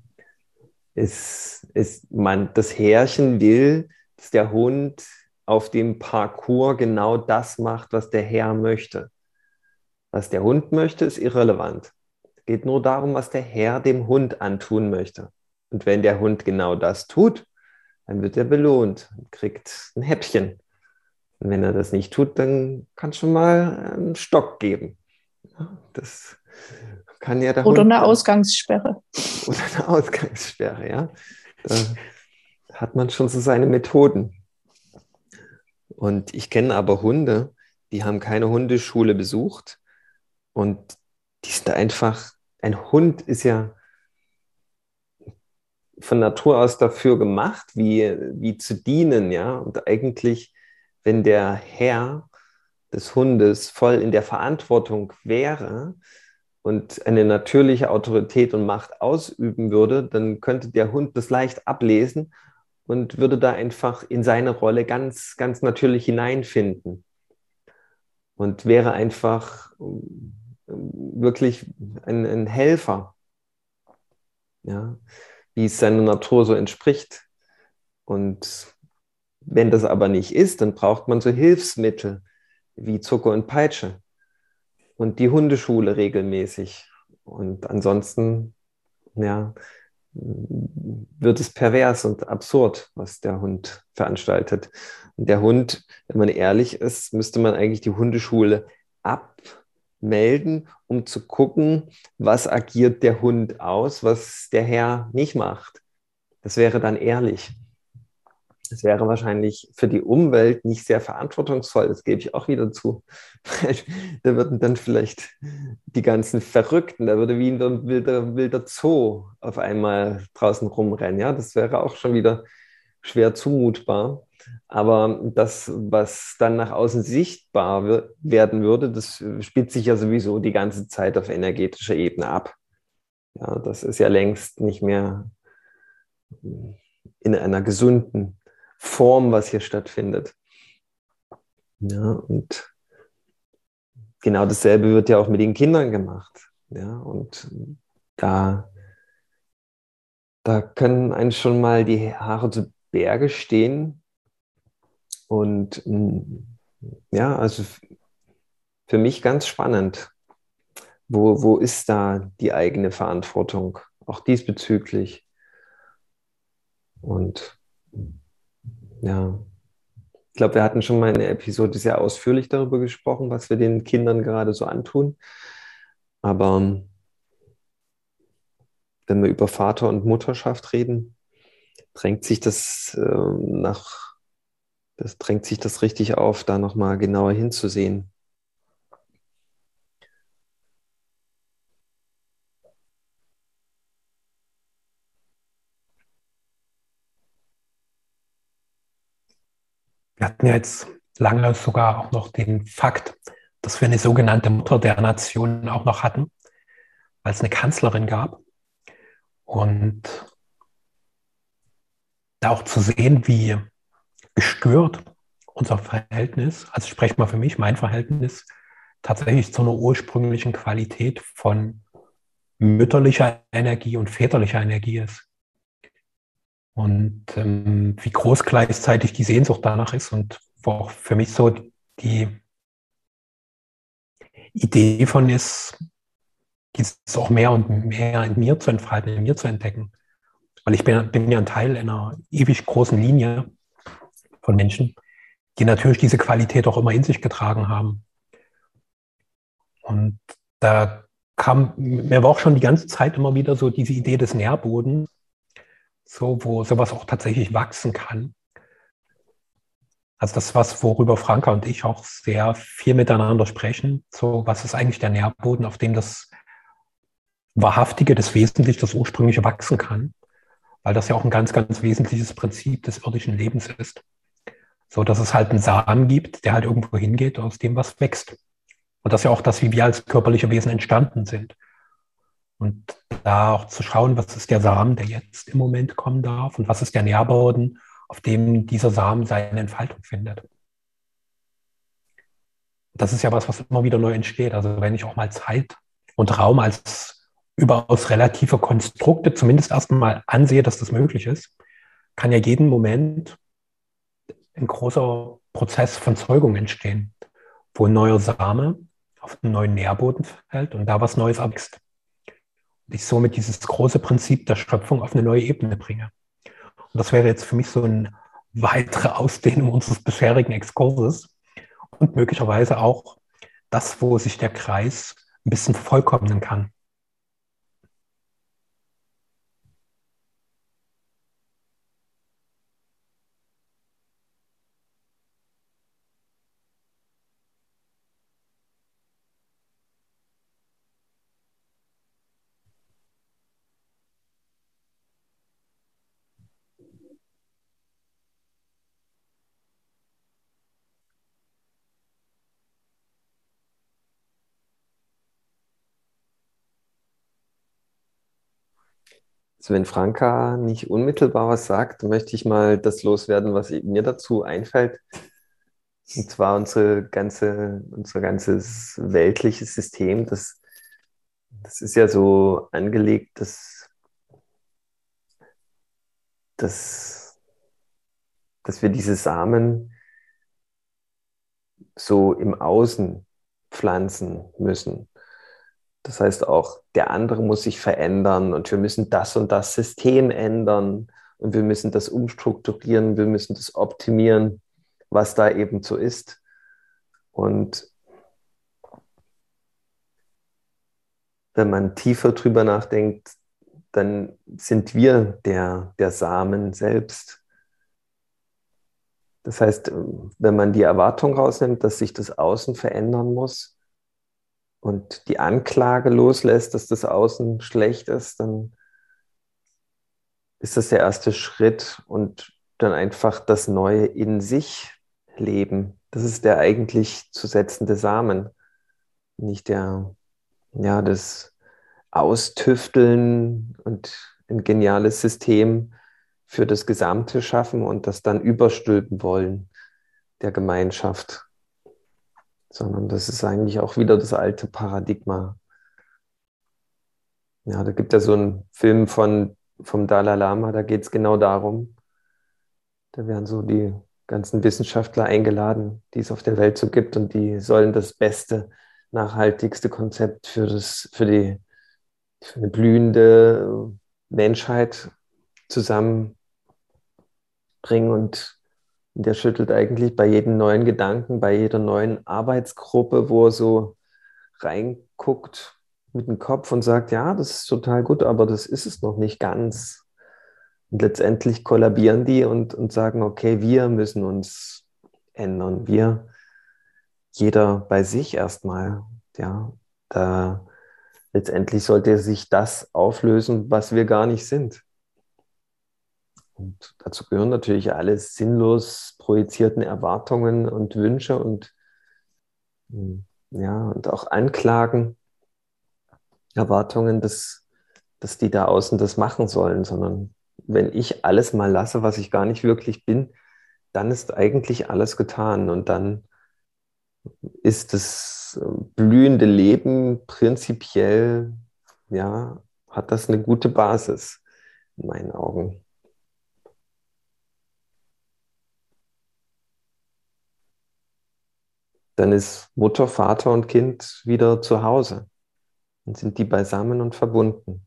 ist, ist man, das Herrchen will, dass der Hund auf dem Parcours genau das macht, was der Herr möchte. Was der Hund möchte, ist irrelevant. Es geht nur darum, was der Herr dem Hund antun möchte. Und wenn der Hund genau das tut, dann wird er belohnt und kriegt ein Häppchen. Und wenn er das nicht tut, dann kann es schon mal einen Stock geben. Das kann ja der Oder Hund eine Ausgangssperre. Oder eine Ausgangssperre, ja. Da hat man schon so seine Methoden. Und ich kenne aber Hunde, die haben keine Hundeschule besucht und die sind einfach, ein Hund ist ja von Natur aus dafür gemacht, wie, wie zu dienen, ja. Und eigentlich, wenn der Herr des Hundes voll in der Verantwortung wäre, und eine natürliche Autorität und Macht ausüben würde, dann könnte der Hund das leicht ablesen und würde da einfach in seine Rolle ganz, ganz natürlich hineinfinden. Und wäre einfach ähm, wirklich ein, ein Helfer, ja, wie es seiner Natur so entspricht. Und wenn das aber nicht ist, dann braucht man so Hilfsmittel wie Zucker und Peitsche und die Hundeschule regelmäßig. Und ansonsten, ja, wird es pervers und absurd, was der Hund veranstaltet. Und der Hund, wenn man ehrlich ist, müsste man eigentlich die Hundeschule abmelden, um zu gucken, was agiert der Hund aus, was der Herr nicht macht. Das wäre dann ehrlich. Das wäre wahrscheinlich für die Umwelt nicht sehr verantwortungsvoll, das gebe ich auch wieder zu. da würden dann vielleicht die ganzen Verrückten, da würde wie ein wilder, wilder Zoo auf einmal draußen rumrennen. Ja, das wäre auch schon wieder schwer zumutbar. Aber das, was dann nach außen sichtbar werden würde, das spielt sich ja sowieso die ganze Zeit auf energetischer Ebene ab. Ja, das ist ja längst nicht mehr in einer gesunden Form, was hier stattfindet. Ja, und genau dasselbe wird ja auch mit den Kindern gemacht. Ja, und da, da können einem schon mal die Haare zu Berge stehen. Und mm, ja, also für mich ganz spannend. Wo, wo ist da die eigene Verantwortung, auch diesbezüglich? Und ja, ich glaube, wir hatten schon mal in der Episode sehr ausführlich darüber gesprochen, was wir den Kindern gerade so antun. Aber ähm, wenn wir über Vater und Mutterschaft reden, drängt sich das äh, nach, das drängt sich das richtig auf, da nochmal genauer hinzusehen. Hatten ja jetzt lange sogar auch noch den Fakt, dass wir eine sogenannte Mutter der Nation auch noch hatten, weil es eine Kanzlerin gab. Und da auch zu sehen, wie gestört unser Verhältnis, also ich spreche mal für mich, mein Verhältnis tatsächlich zu einer ursprünglichen Qualität von mütterlicher Energie und väterlicher Energie ist. Und ähm, wie groß gleichzeitig die Sehnsucht danach ist und wo auch für mich so die Idee von ist, dieses auch mehr und mehr in mir zu entfalten, in mir zu entdecken. Weil ich bin, bin ja ein Teil einer ewig großen Linie von Menschen, die natürlich diese Qualität auch immer in sich getragen haben. Und da kam mir war auch schon die ganze Zeit immer wieder so diese Idee des Nährbodens, so, wo sowas auch tatsächlich wachsen kann. Also das, was, worüber Franka und ich auch sehr viel miteinander sprechen, so was ist eigentlich der Nährboden, auf dem das Wahrhaftige, das Wesentliche, das Ursprüngliche wachsen kann, weil das ja auch ein ganz, ganz wesentliches Prinzip des irdischen Lebens ist. So, dass es halt einen Samen gibt, der halt irgendwo hingeht, aus dem was wächst. Und das ist ja auch das, wie wir als körperliche Wesen entstanden sind. Und da auch zu schauen, was ist der Samen, der jetzt im Moment kommen darf und was ist der Nährboden, auf dem dieser Samen seine Entfaltung findet. Das ist ja was, was immer wieder neu entsteht. Also wenn ich auch mal Zeit und Raum als überaus relative Konstrukte zumindest erstmal ansehe, dass das möglich ist, kann ja jeden Moment ein großer Prozess von Zeugung entstehen, wo ein neuer Same auf einen neuen Nährboden fällt und da was Neues abwächst ich somit dieses große Prinzip der Schöpfung auf eine neue Ebene bringe. Und das wäre jetzt für mich so eine weitere Ausdehnung unseres bisherigen Exkurses und möglicherweise auch das, wo sich der Kreis ein bisschen vollkommnen kann. Wenn Franka nicht unmittelbar was sagt, möchte ich mal das loswerden, was mir dazu einfällt. Und zwar unsere ganze, unser ganzes weltliches System, das, das ist ja so angelegt, dass, dass, dass wir diese Samen so im Außen pflanzen müssen. Das heißt auch, der andere muss sich verändern und wir müssen das und das System ändern und wir müssen das umstrukturieren, wir müssen das optimieren, was da eben so ist. Und wenn man tiefer drüber nachdenkt, dann sind wir der, der Samen selbst. Das heißt, wenn man die Erwartung rausnimmt, dass sich das Außen verändern muss, und die Anklage loslässt, dass das Außen schlecht ist, dann ist das der erste Schritt und dann einfach das Neue in sich leben. Das ist der eigentlich zu setzende Samen, nicht der, ja, das Austüfteln und ein geniales System für das Gesamte schaffen und das dann überstülpen wollen der Gemeinschaft, sondern das ist eigentlich auch wieder das alte Paradigma. Ja, da gibt es ja so einen Film von, vom Dalai Lama, da geht es genau darum. Da werden so die ganzen Wissenschaftler eingeladen, die es auf der Welt so gibt und die sollen das beste, nachhaltigste Konzept für, das, für, die, für eine blühende Menschheit zusammenbringen und der schüttelt eigentlich bei jedem neuen Gedanken, bei jeder neuen Arbeitsgruppe, wo er so reinguckt mit dem Kopf und sagt, ja, das ist total gut, aber das ist es noch nicht ganz. Und letztendlich kollabieren die und, und sagen, okay, wir müssen uns ändern. Wir, jeder bei sich erstmal, ja, da letztendlich sollte sich das auflösen, was wir gar nicht sind. Und dazu gehören natürlich alle sinnlos projizierten Erwartungen und Wünsche und hm, ja, und auch Anklagen, Erwartungen, dass, dass die da außen das machen sollen, sondern wenn ich alles mal lasse, was ich gar nicht wirklich bin, dann ist eigentlich alles getan und dann ist das blühende Leben prinzipiell, ja, hat das eine gute Basis in meinen Augen. Dann ist Mutter, Vater und Kind wieder zu Hause. Dann sind die beisammen und verbunden.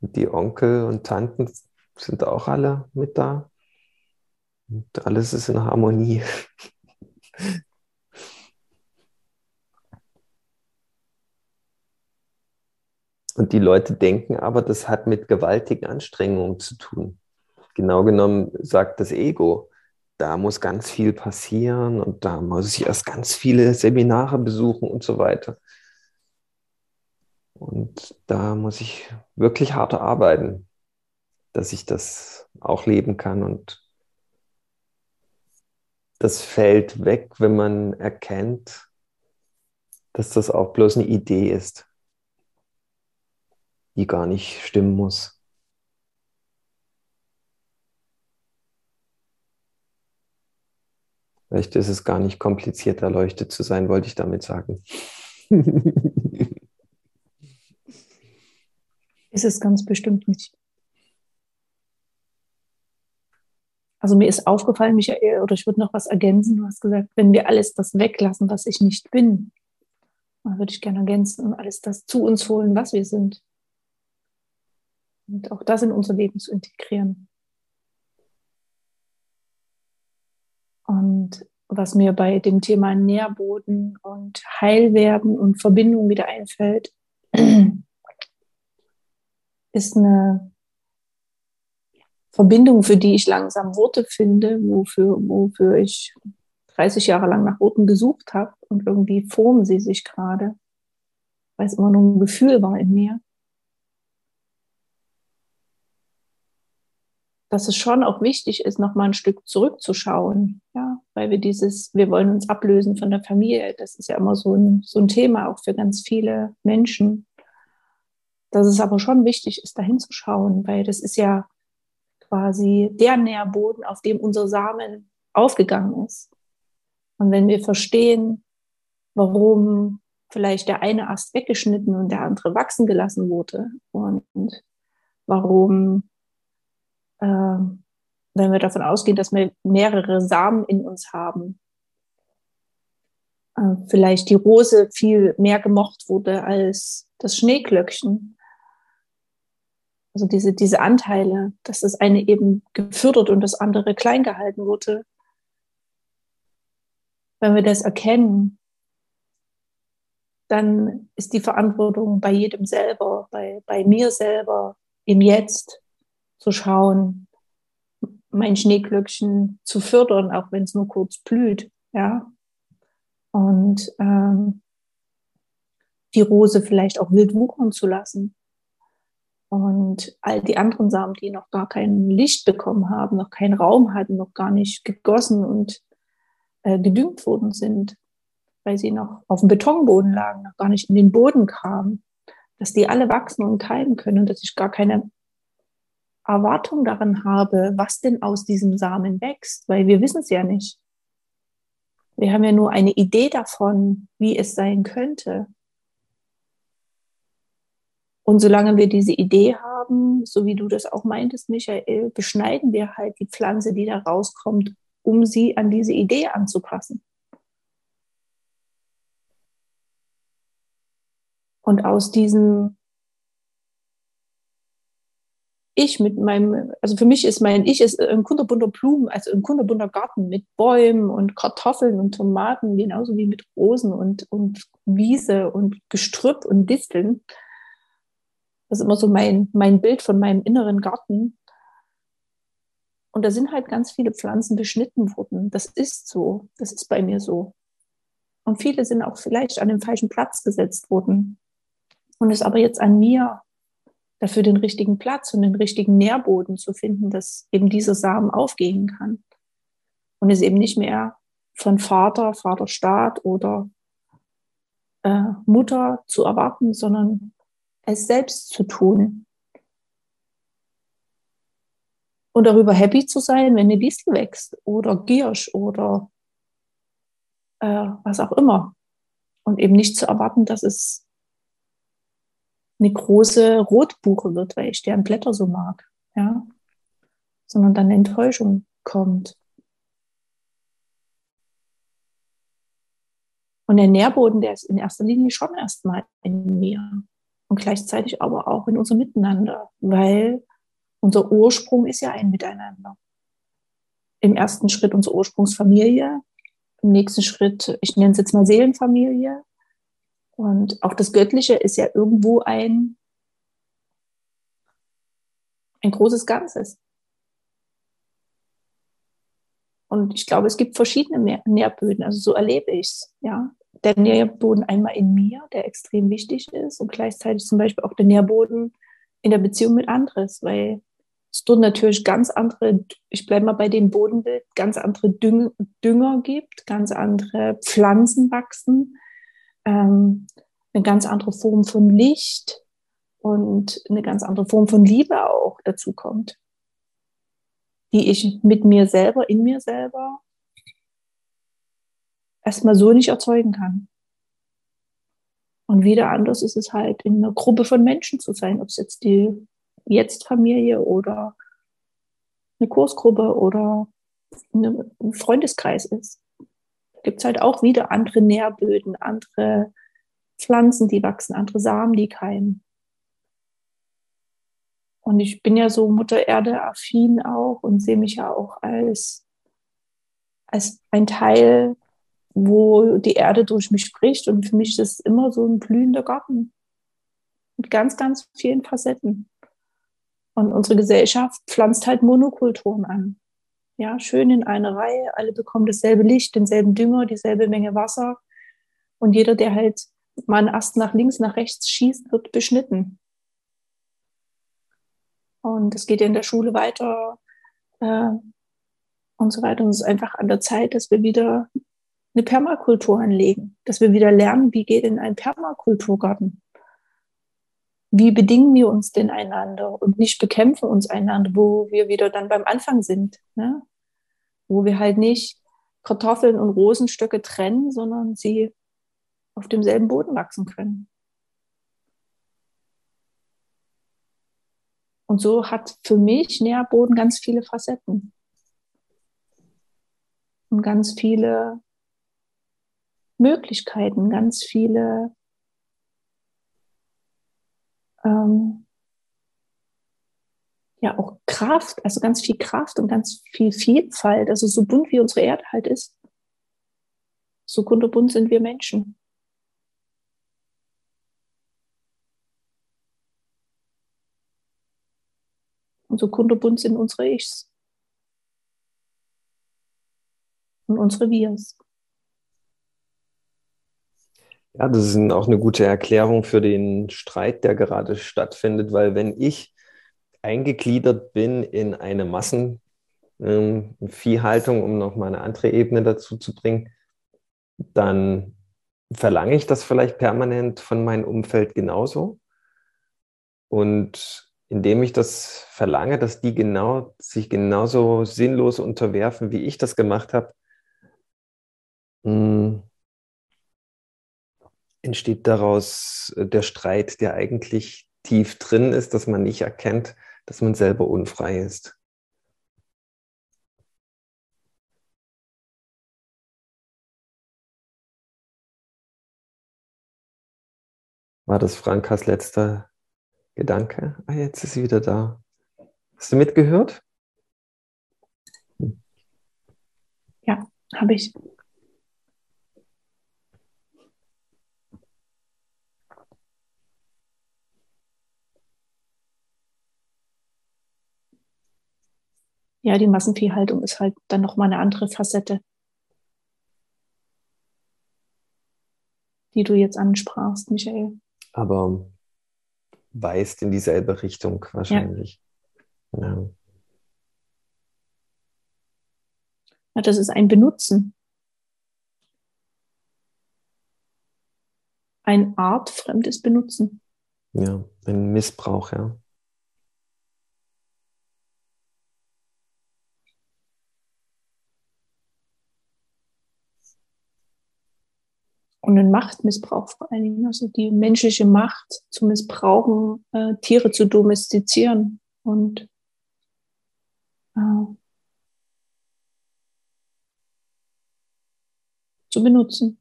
Und die Onkel und Tanten sind auch alle mit da. Und alles ist in Harmonie. Und die Leute denken aber, das hat mit gewaltigen Anstrengungen zu tun genau genommen sagt das Ego, da muss ganz viel passieren und da muss ich erst ganz viele Seminare besuchen und so weiter. Und da muss ich wirklich hart arbeiten, dass ich das auch leben kann. Und das fällt weg, wenn man erkennt, dass das auch bloß eine Idee ist, die gar nicht stimmen muss. Vielleicht ist es gar nicht kompliziert, erleuchtet zu sein, wollte ich damit sagen. ist es ganz bestimmt nicht. Also mir ist aufgefallen, Michael, oder ich würde noch was ergänzen. Du hast gesagt, wenn wir alles das weglassen, was ich nicht bin, dann würde ich gerne ergänzen und alles das zu uns holen, was wir sind. Und auch das in unser Leben zu integrieren. Und was mir bei dem Thema Nährboden und Heilwerden und Verbindung wieder einfällt, ist eine Verbindung, für die ich langsam Worte finde, wofür, wofür ich 30 Jahre lang nach Worten gesucht habe und irgendwie formen sie sich gerade, weil es immer nur ein Gefühl war in mir. Dass es schon auch wichtig ist, noch mal ein Stück zurückzuschauen, ja, weil wir dieses, wir wollen uns ablösen von der Familie, das ist ja immer so ein, so ein Thema auch für ganz viele Menschen, dass es aber schon wichtig ist, dahin zu schauen, weil das ist ja quasi der Nährboden, auf dem unser Samen aufgegangen ist. Und wenn wir verstehen, warum vielleicht der eine Ast weggeschnitten und der andere wachsen gelassen wurde und warum wenn wir davon ausgehen, dass wir mehrere Samen in uns haben, äh, vielleicht die Rose viel mehr gemocht wurde als das Schneeglöckchen. Also diese, diese Anteile, dass das eine eben gefördert und das andere klein gehalten wurde. Wenn wir das erkennen, dann ist die Verantwortung bei jedem selber, bei, bei mir selber, im Jetzt zu schauen, mein Schneeglöckchen zu fördern, auch wenn es nur kurz blüht, ja. Und ähm, die Rose vielleicht auch wild wuchern zu lassen. Und all die anderen Samen, die noch gar kein Licht bekommen haben, noch keinen Raum hatten, noch gar nicht gegossen und äh, gedüngt worden sind, weil sie noch auf dem Betonboden lagen, noch gar nicht in den Boden kamen, dass die alle wachsen und keimen können und dass ich gar keine Erwartung daran habe, was denn aus diesem Samen wächst, weil wir wissen es ja nicht. Wir haben ja nur eine Idee davon, wie es sein könnte. Und solange wir diese Idee haben, so wie du das auch meintest, Michael, beschneiden wir halt die Pflanze, die da rauskommt, um sie an diese Idee anzupassen. Und aus diesem Ich mit meinem, also für mich ist mein Ich ist ein kunterbunter Blumen, also ein kunterbunter Garten mit Bäumen und Kartoffeln und Tomaten, genauso wie mit Rosen und, und Wiese und Gestrüpp und Disteln. Das ist immer so mein, mein Bild von meinem inneren Garten. Und da sind halt ganz viele Pflanzen beschnitten worden. Das ist so. Das ist bei mir so. Und viele sind auch vielleicht an den falschen Platz gesetzt worden. Und es ist aber jetzt an mir, dafür den richtigen Platz und den richtigen Nährboden zu finden, dass eben dieser Samen aufgehen kann. Und es eben nicht mehr von Vater, Vaterstaat oder äh, Mutter zu erwarten, sondern es selbst zu tun. Und darüber happy zu sein, wenn eine Distel wächst oder Giersch oder äh, was auch immer. Und eben nicht zu erwarten, dass es eine große Rotbuche wird, weil ich deren Blätter so mag, ja, sondern dann Enttäuschung kommt. Und der Nährboden, der ist in erster Linie schon erstmal in mir und gleichzeitig aber auch in unserem Miteinander, weil unser Ursprung ist ja ein Miteinander. Im ersten Schritt unsere Ursprungsfamilie, im nächsten Schritt, ich nenne es jetzt mal Seelenfamilie, und auch das Göttliche ist ja irgendwo ein, ein großes Ganzes. Und ich glaube, es gibt verschiedene Nährböden. Also so erlebe ich es. Ja? Der Nährboden einmal in mir, der extrem wichtig ist, und gleichzeitig zum Beispiel auch der Nährboden in der Beziehung mit anderes, weil es dort natürlich ganz andere, ich bleibe mal bei dem Bodenbild, ganz andere Dünger, Dünger gibt, ganz andere Pflanzen wachsen, ähm, eine ganz andere Form von Licht und eine ganz andere Form von Liebe auch dazu kommt, die ich mit mir selber, in mir selber erstmal so nicht erzeugen kann. Und wieder anders ist es halt, in einer Gruppe von Menschen zu sein, ob es jetzt die Jetzt-Familie oder eine Kursgruppe oder ein Freundeskreis ist gibt es halt auch wieder andere Nährböden, andere Pflanzen, die wachsen, andere Samen, die keimen. Und ich bin ja so Mutter Erde affin auch und sehe mich ja auch als, als ein Teil, wo die Erde durch mich spricht. Und für mich ist es immer so ein blühender Garten mit ganz, ganz vielen Facetten. Und unsere Gesellschaft pflanzt halt Monokulturen an. Ja, schön in einer Reihe. Alle bekommen dasselbe Licht, denselben Dünger, dieselbe Menge Wasser. Und jeder, der halt mal einen Ast nach links, nach rechts schießt, wird beschnitten. Und es geht ja in der Schule weiter äh, und so weiter. Und es ist einfach an der Zeit, dass wir wieder eine Permakultur anlegen, dass wir wieder lernen, wie geht in ein Permakulturgarten wie bedingen wir uns denn einander und nicht bekämpfen uns einander, wo wir wieder dann beim Anfang sind, ne? wo wir halt nicht Kartoffeln und Rosenstöcke trennen, sondern sie auf demselben Boden wachsen können. Und so hat für mich Nährboden ganz viele Facetten und ganz viele Möglichkeiten, ganz viele ähm, ja auch Kraft, also ganz viel Kraft und ganz viel Vielfalt. Also so bunt wie unsere Erde halt ist, so kunterbunt sind wir Menschen. Und so kunterbunt sind unsere Ichs. Und unsere Wirs. Ja, das ist auch eine gute Erklärung für den Streit, der gerade stattfindet, weil wenn ich eingegliedert bin in eine Massenviehhaltung, ähm, um nochmal eine andere Ebene dazu zu bringen, dann verlange ich das vielleicht permanent von meinem Umfeld genauso. Und indem ich das verlange, dass die genau, sich genauso sinnlos unterwerfen, wie ich das gemacht habe, hm, entsteht daraus der Streit, der eigentlich tief drin ist, dass man nicht erkennt, dass man selber unfrei ist. War das Frankas letzter Gedanke? Ah, jetzt ist sie wieder da. Hast du mitgehört? Ja, habe ich. Ja, die Massenviehhaltung ist halt dann nochmal eine andere Facette. die du jetzt ansprachst, Michael aber weist in dieselbe Richtung wahrscheinlich. Ja. ja. ja das ist ein Benutzen. Ein artfremdes Benutzen. Ja, ein Missbrauch, ja. Und ein Machtmissbrauch vor allen Dingen, also die menschliche Macht zu missbrauchen, äh, Tiere zu domestizieren und äh, zu benutzen.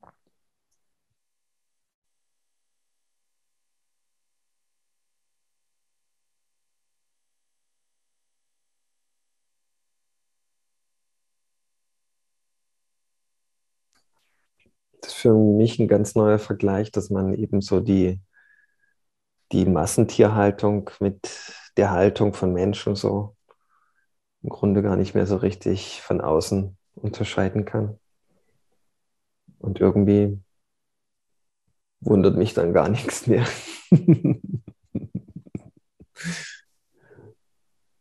Für mich ein ganz neuer Vergleich, dass man eben so die, die Massentierhaltung mit der Haltung von Menschen so im Grunde gar nicht mehr so richtig von außen unterscheiden kann. Und irgendwie wundert mich dann gar nichts mehr.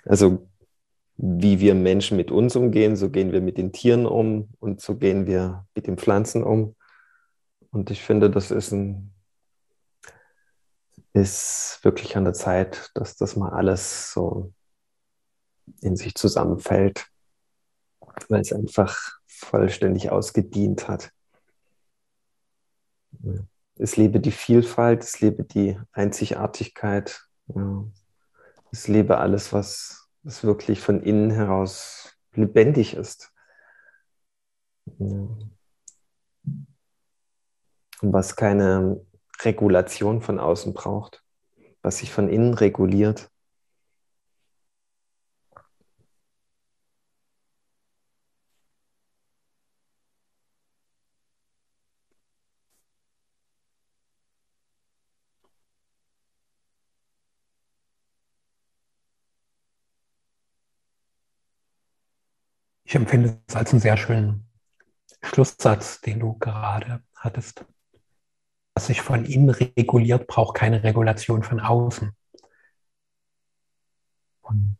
also wie wir Menschen mit uns umgehen, so gehen wir mit den Tieren um und so gehen wir mit den Pflanzen um. Und ich finde, das ist, ein, ist wirklich an der Zeit, dass das mal alles so in sich zusammenfällt, weil es einfach vollständig ausgedient hat. Es lebe die Vielfalt, es lebe die Einzigartigkeit, es lebe alles, was, was wirklich von innen heraus lebendig ist. Ja und was keine Regulation von außen braucht, was sich von innen reguliert. Ich empfinde es als einen sehr schönen Schlusssatz, den du gerade hattest was sich von innen reguliert, braucht keine Regulation von außen. Und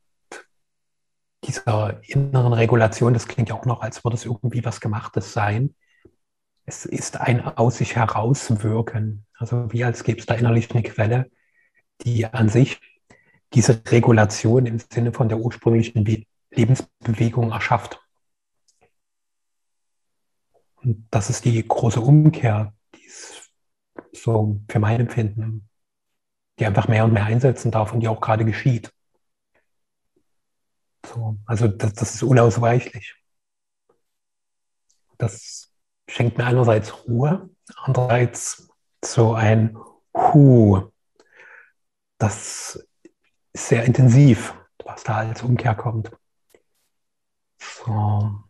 dieser inneren Regulation, das klingt ja auch noch, als würde es irgendwie was Gemachtes sein. Es ist ein aus sich herauswirken. Also wie als gäbe es da innerlich eine Quelle, die an sich diese Regulation im Sinne von der ursprünglichen Lebensbewegung erschafft. Und das ist die große Umkehr, so für mein Empfinden, die einfach mehr und mehr einsetzen darf und die auch gerade geschieht. So, also das, das ist unausweichlich. Das schenkt mir einerseits Ruhe, andererseits so ein Hu. Das ist sehr intensiv, was da als Umkehr kommt. So,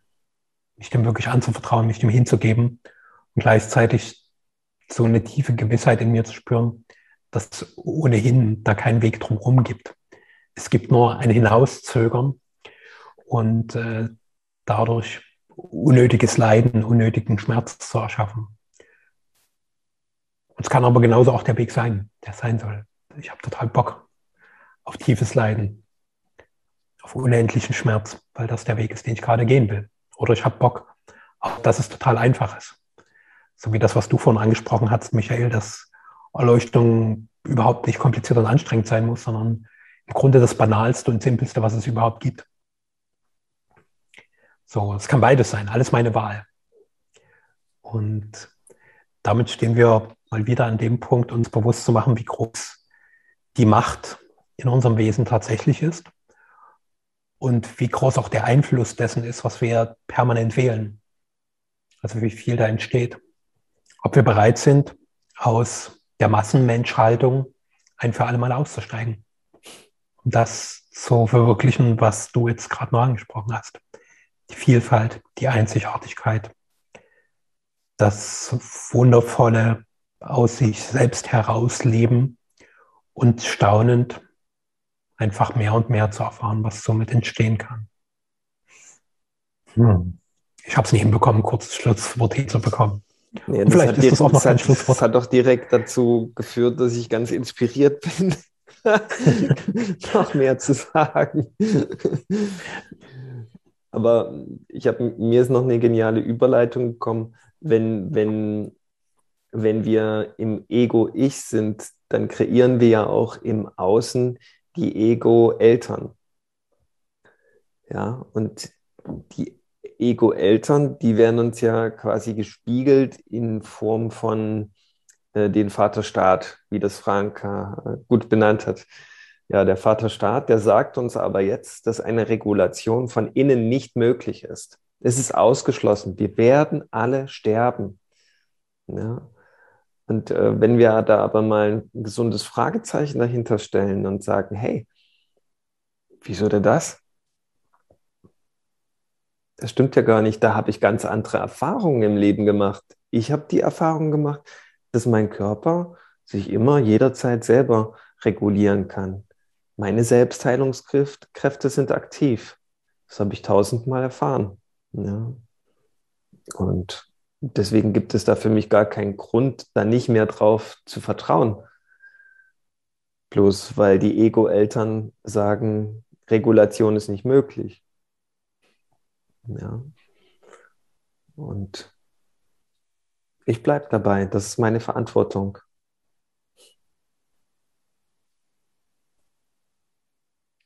mich dem wirklich anzuvertrauen, mich dem hinzugeben und gleichzeitig so eine tiefe Gewissheit in mir zu spüren, dass ohnehin da keinen Weg drumherum gibt. Es gibt nur ein Hinauszögern und äh, dadurch unnötiges Leiden, unnötigen Schmerz zu erschaffen. Und es kann aber genauso auch der Weg sein, der sein soll. Ich habe total Bock auf tiefes Leiden, auf unendlichen Schmerz, weil das der Weg ist, den ich gerade gehen will. Oder ich habe Bock, auch dass es total einfach ist so wie das, was du vorhin angesprochen hast, Michael, dass Erleuchtung überhaupt nicht kompliziert und anstrengend sein muss, sondern im Grunde das Banalste und Simpelste, was es überhaupt gibt. So, es kann beides sein, alles meine Wahl. Und damit stehen wir mal wieder an dem Punkt, uns bewusst zu machen, wie groß die Macht in unserem Wesen tatsächlich ist und wie groß auch der Einfluss dessen ist, was wir permanent wählen. Also wie viel da entsteht. Ob wir bereit sind, aus der Massenmenschhaltung ein für alle Mal auszusteigen. Um das zu verwirklichen, was du jetzt gerade noch angesprochen hast. Die Vielfalt, die Einzigartigkeit, das wundervolle aus sich selbst herausleben und staunend einfach mehr und mehr zu erfahren, was somit entstehen kann. Hm. Ich habe es nicht hinbekommen, kurzes Schlusswort hier Nee, vielleicht ist das auch noch ein Schlusswort. Das hat doch direkt dazu geführt, dass ich ganz inspiriert bin, noch mehr zu sagen. Aber ich habe mir ist noch eine geniale Überleitung gekommen, wenn, wenn, wenn wir im Ego-Ich sind, dann kreieren wir ja auch im Außen die Ego-Eltern. Ja, und die Ego-Eltern, die werden uns ja quasi gespiegelt in Form von äh, den Vaterstaat, wie das Franka äh, gut benannt hat. Ja, der Vaterstaat, der sagt uns aber jetzt, dass eine Regulation von innen nicht möglich ist. Es ist ausgeschlossen. Wir werden alle sterben. Ja. Und äh, wenn wir da aber mal ein gesundes Fragezeichen dahinter stellen und sagen, hey, wieso denn das? Das stimmt ja gar nicht. Da habe ich ganz andere Erfahrungen im Leben gemacht. Ich habe die Erfahrung gemacht, dass mein Körper sich immer jederzeit selber regulieren kann. Meine Selbstheilungskräfte sind aktiv. Das habe ich tausendmal erfahren. Ja. Und deswegen gibt es da für mich gar keinen Grund, da nicht mehr drauf zu vertrauen. Bloß weil die Ego-Eltern sagen, Regulation ist nicht möglich. Ja. Und ich bleibe dabei, das ist meine Verantwortung.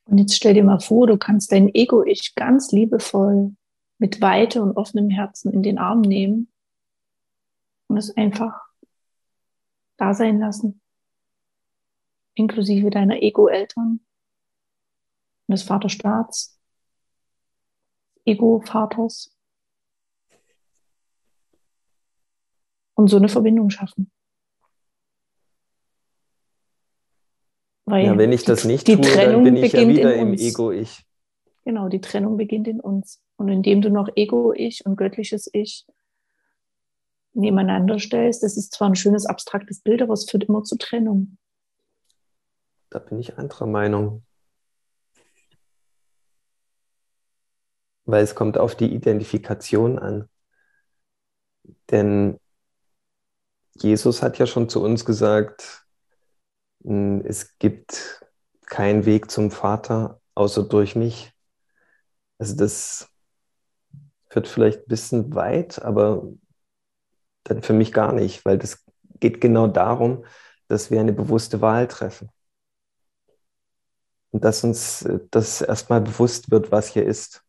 Und jetzt stell dir mal vor, du kannst dein Ego-Ich ganz liebevoll mit Weite und offenem Herzen in den Arm nehmen und es einfach da sein lassen, inklusive deiner Ego-Eltern und des Vaterstaats, Ego-Vaters und so eine Verbindung schaffen. Weil ja, wenn ich das nicht die, tue, Trennung dann bin ich ja wieder im Ego-Ich. Genau, die Trennung beginnt in uns. Und indem du noch Ego-Ich und göttliches Ich nebeneinander stellst, das ist zwar ein schönes abstraktes Bild, aber es führt immer zur Trennung. Da bin ich anderer Meinung. Weil es kommt auf die Identifikation an. Denn Jesus hat ja schon zu uns gesagt, es gibt keinen Weg zum Vater außer durch mich. Also das führt vielleicht ein bisschen weit, aber dann für mich gar nicht, weil das geht genau darum, dass wir eine bewusste Wahl treffen. Und dass uns das erstmal bewusst wird, was hier ist.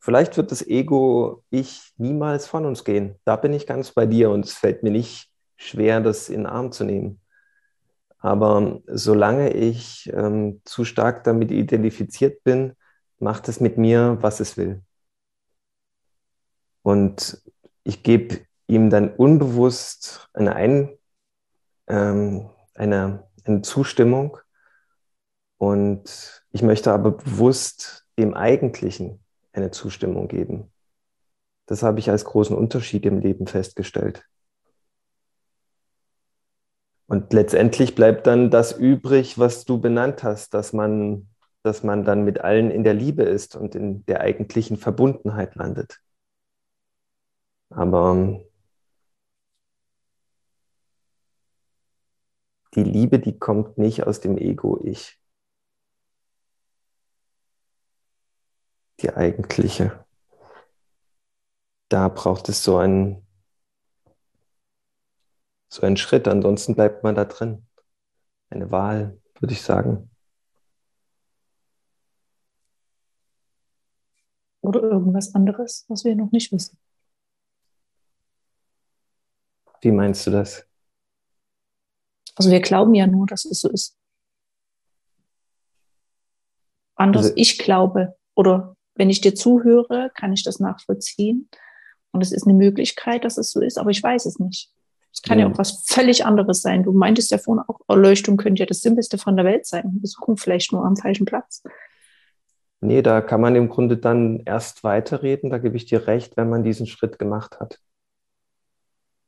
Vielleicht wird das Ego, ich, niemals von uns gehen. Da bin ich ganz bei dir und es fällt mir nicht schwer, das in den Arm zu nehmen. Aber solange ich ähm, zu stark damit identifiziert bin, macht es mit mir, was es will. Und ich gebe ihm dann unbewusst eine, Ein, ähm, eine, eine Zustimmung und ich möchte aber bewusst dem Eigentlichen eine Zustimmung geben. Das habe ich als großen Unterschied im Leben festgestellt. Und letztendlich bleibt dann das übrig, was du benannt hast, dass man, dass man dann mit allen in der Liebe ist und in der eigentlichen Verbundenheit landet. Aber die Liebe, die kommt nicht aus dem Ego-Ich. Die eigentliche. Da braucht es so einen so ein Schritt, ansonsten bleibt man da drin. eine Wahl, würde ich sagen. Oder irgendwas anderes, was wir noch nicht wissen. Wie meinst du das? Also wir glauben ja nur, dass es so ist. Anders, also, ich glaube, oder wenn ich dir zuhöre, kann ich das nachvollziehen. Und es ist eine Möglichkeit, dass es so ist, aber ich weiß es nicht. Es kann ja. ja auch was völlig anderes sein. Du meintest ja vorhin auch, Erleuchtung könnte ja das Simpelste von der Welt sein. Wir suchen vielleicht nur am falschen Platz. Nee, da kann man im Grunde dann erst weiterreden, da gebe ich dir recht, wenn man diesen Schritt gemacht hat.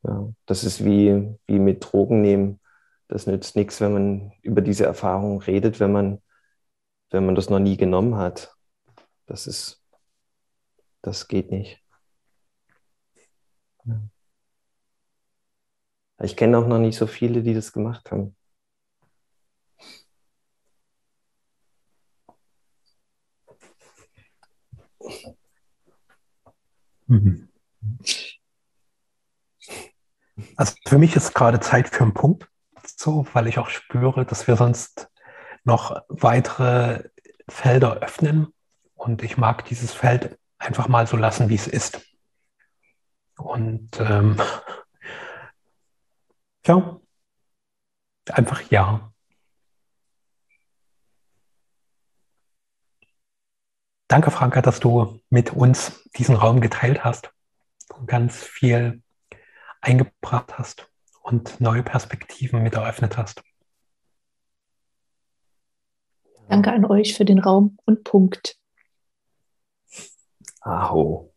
Ja, das ist wie, wie mit Drogen nehmen. Das nützt nichts, wenn man über diese Erfahrung redet, wenn man, wenn man das noch nie genommen hat. Das ist, das geht nicht. Ich kenne auch noch nicht so viele, die das gemacht haben. Mhm. Also für mich ist gerade Zeit für einen Punkt, so, weil ich auch spüre, dass wir sonst noch weitere Felder öffnen und ich mag dieses Feld einfach mal so lassen, wie es ist. Und ähm, ja, einfach ja. Danke, Franka, dass du mit uns diesen Raum geteilt hast und ganz viel eingebracht hast und neue Perspektiven mit eröffnet hast. Danke an euch für den Raum und Punkt. Arro.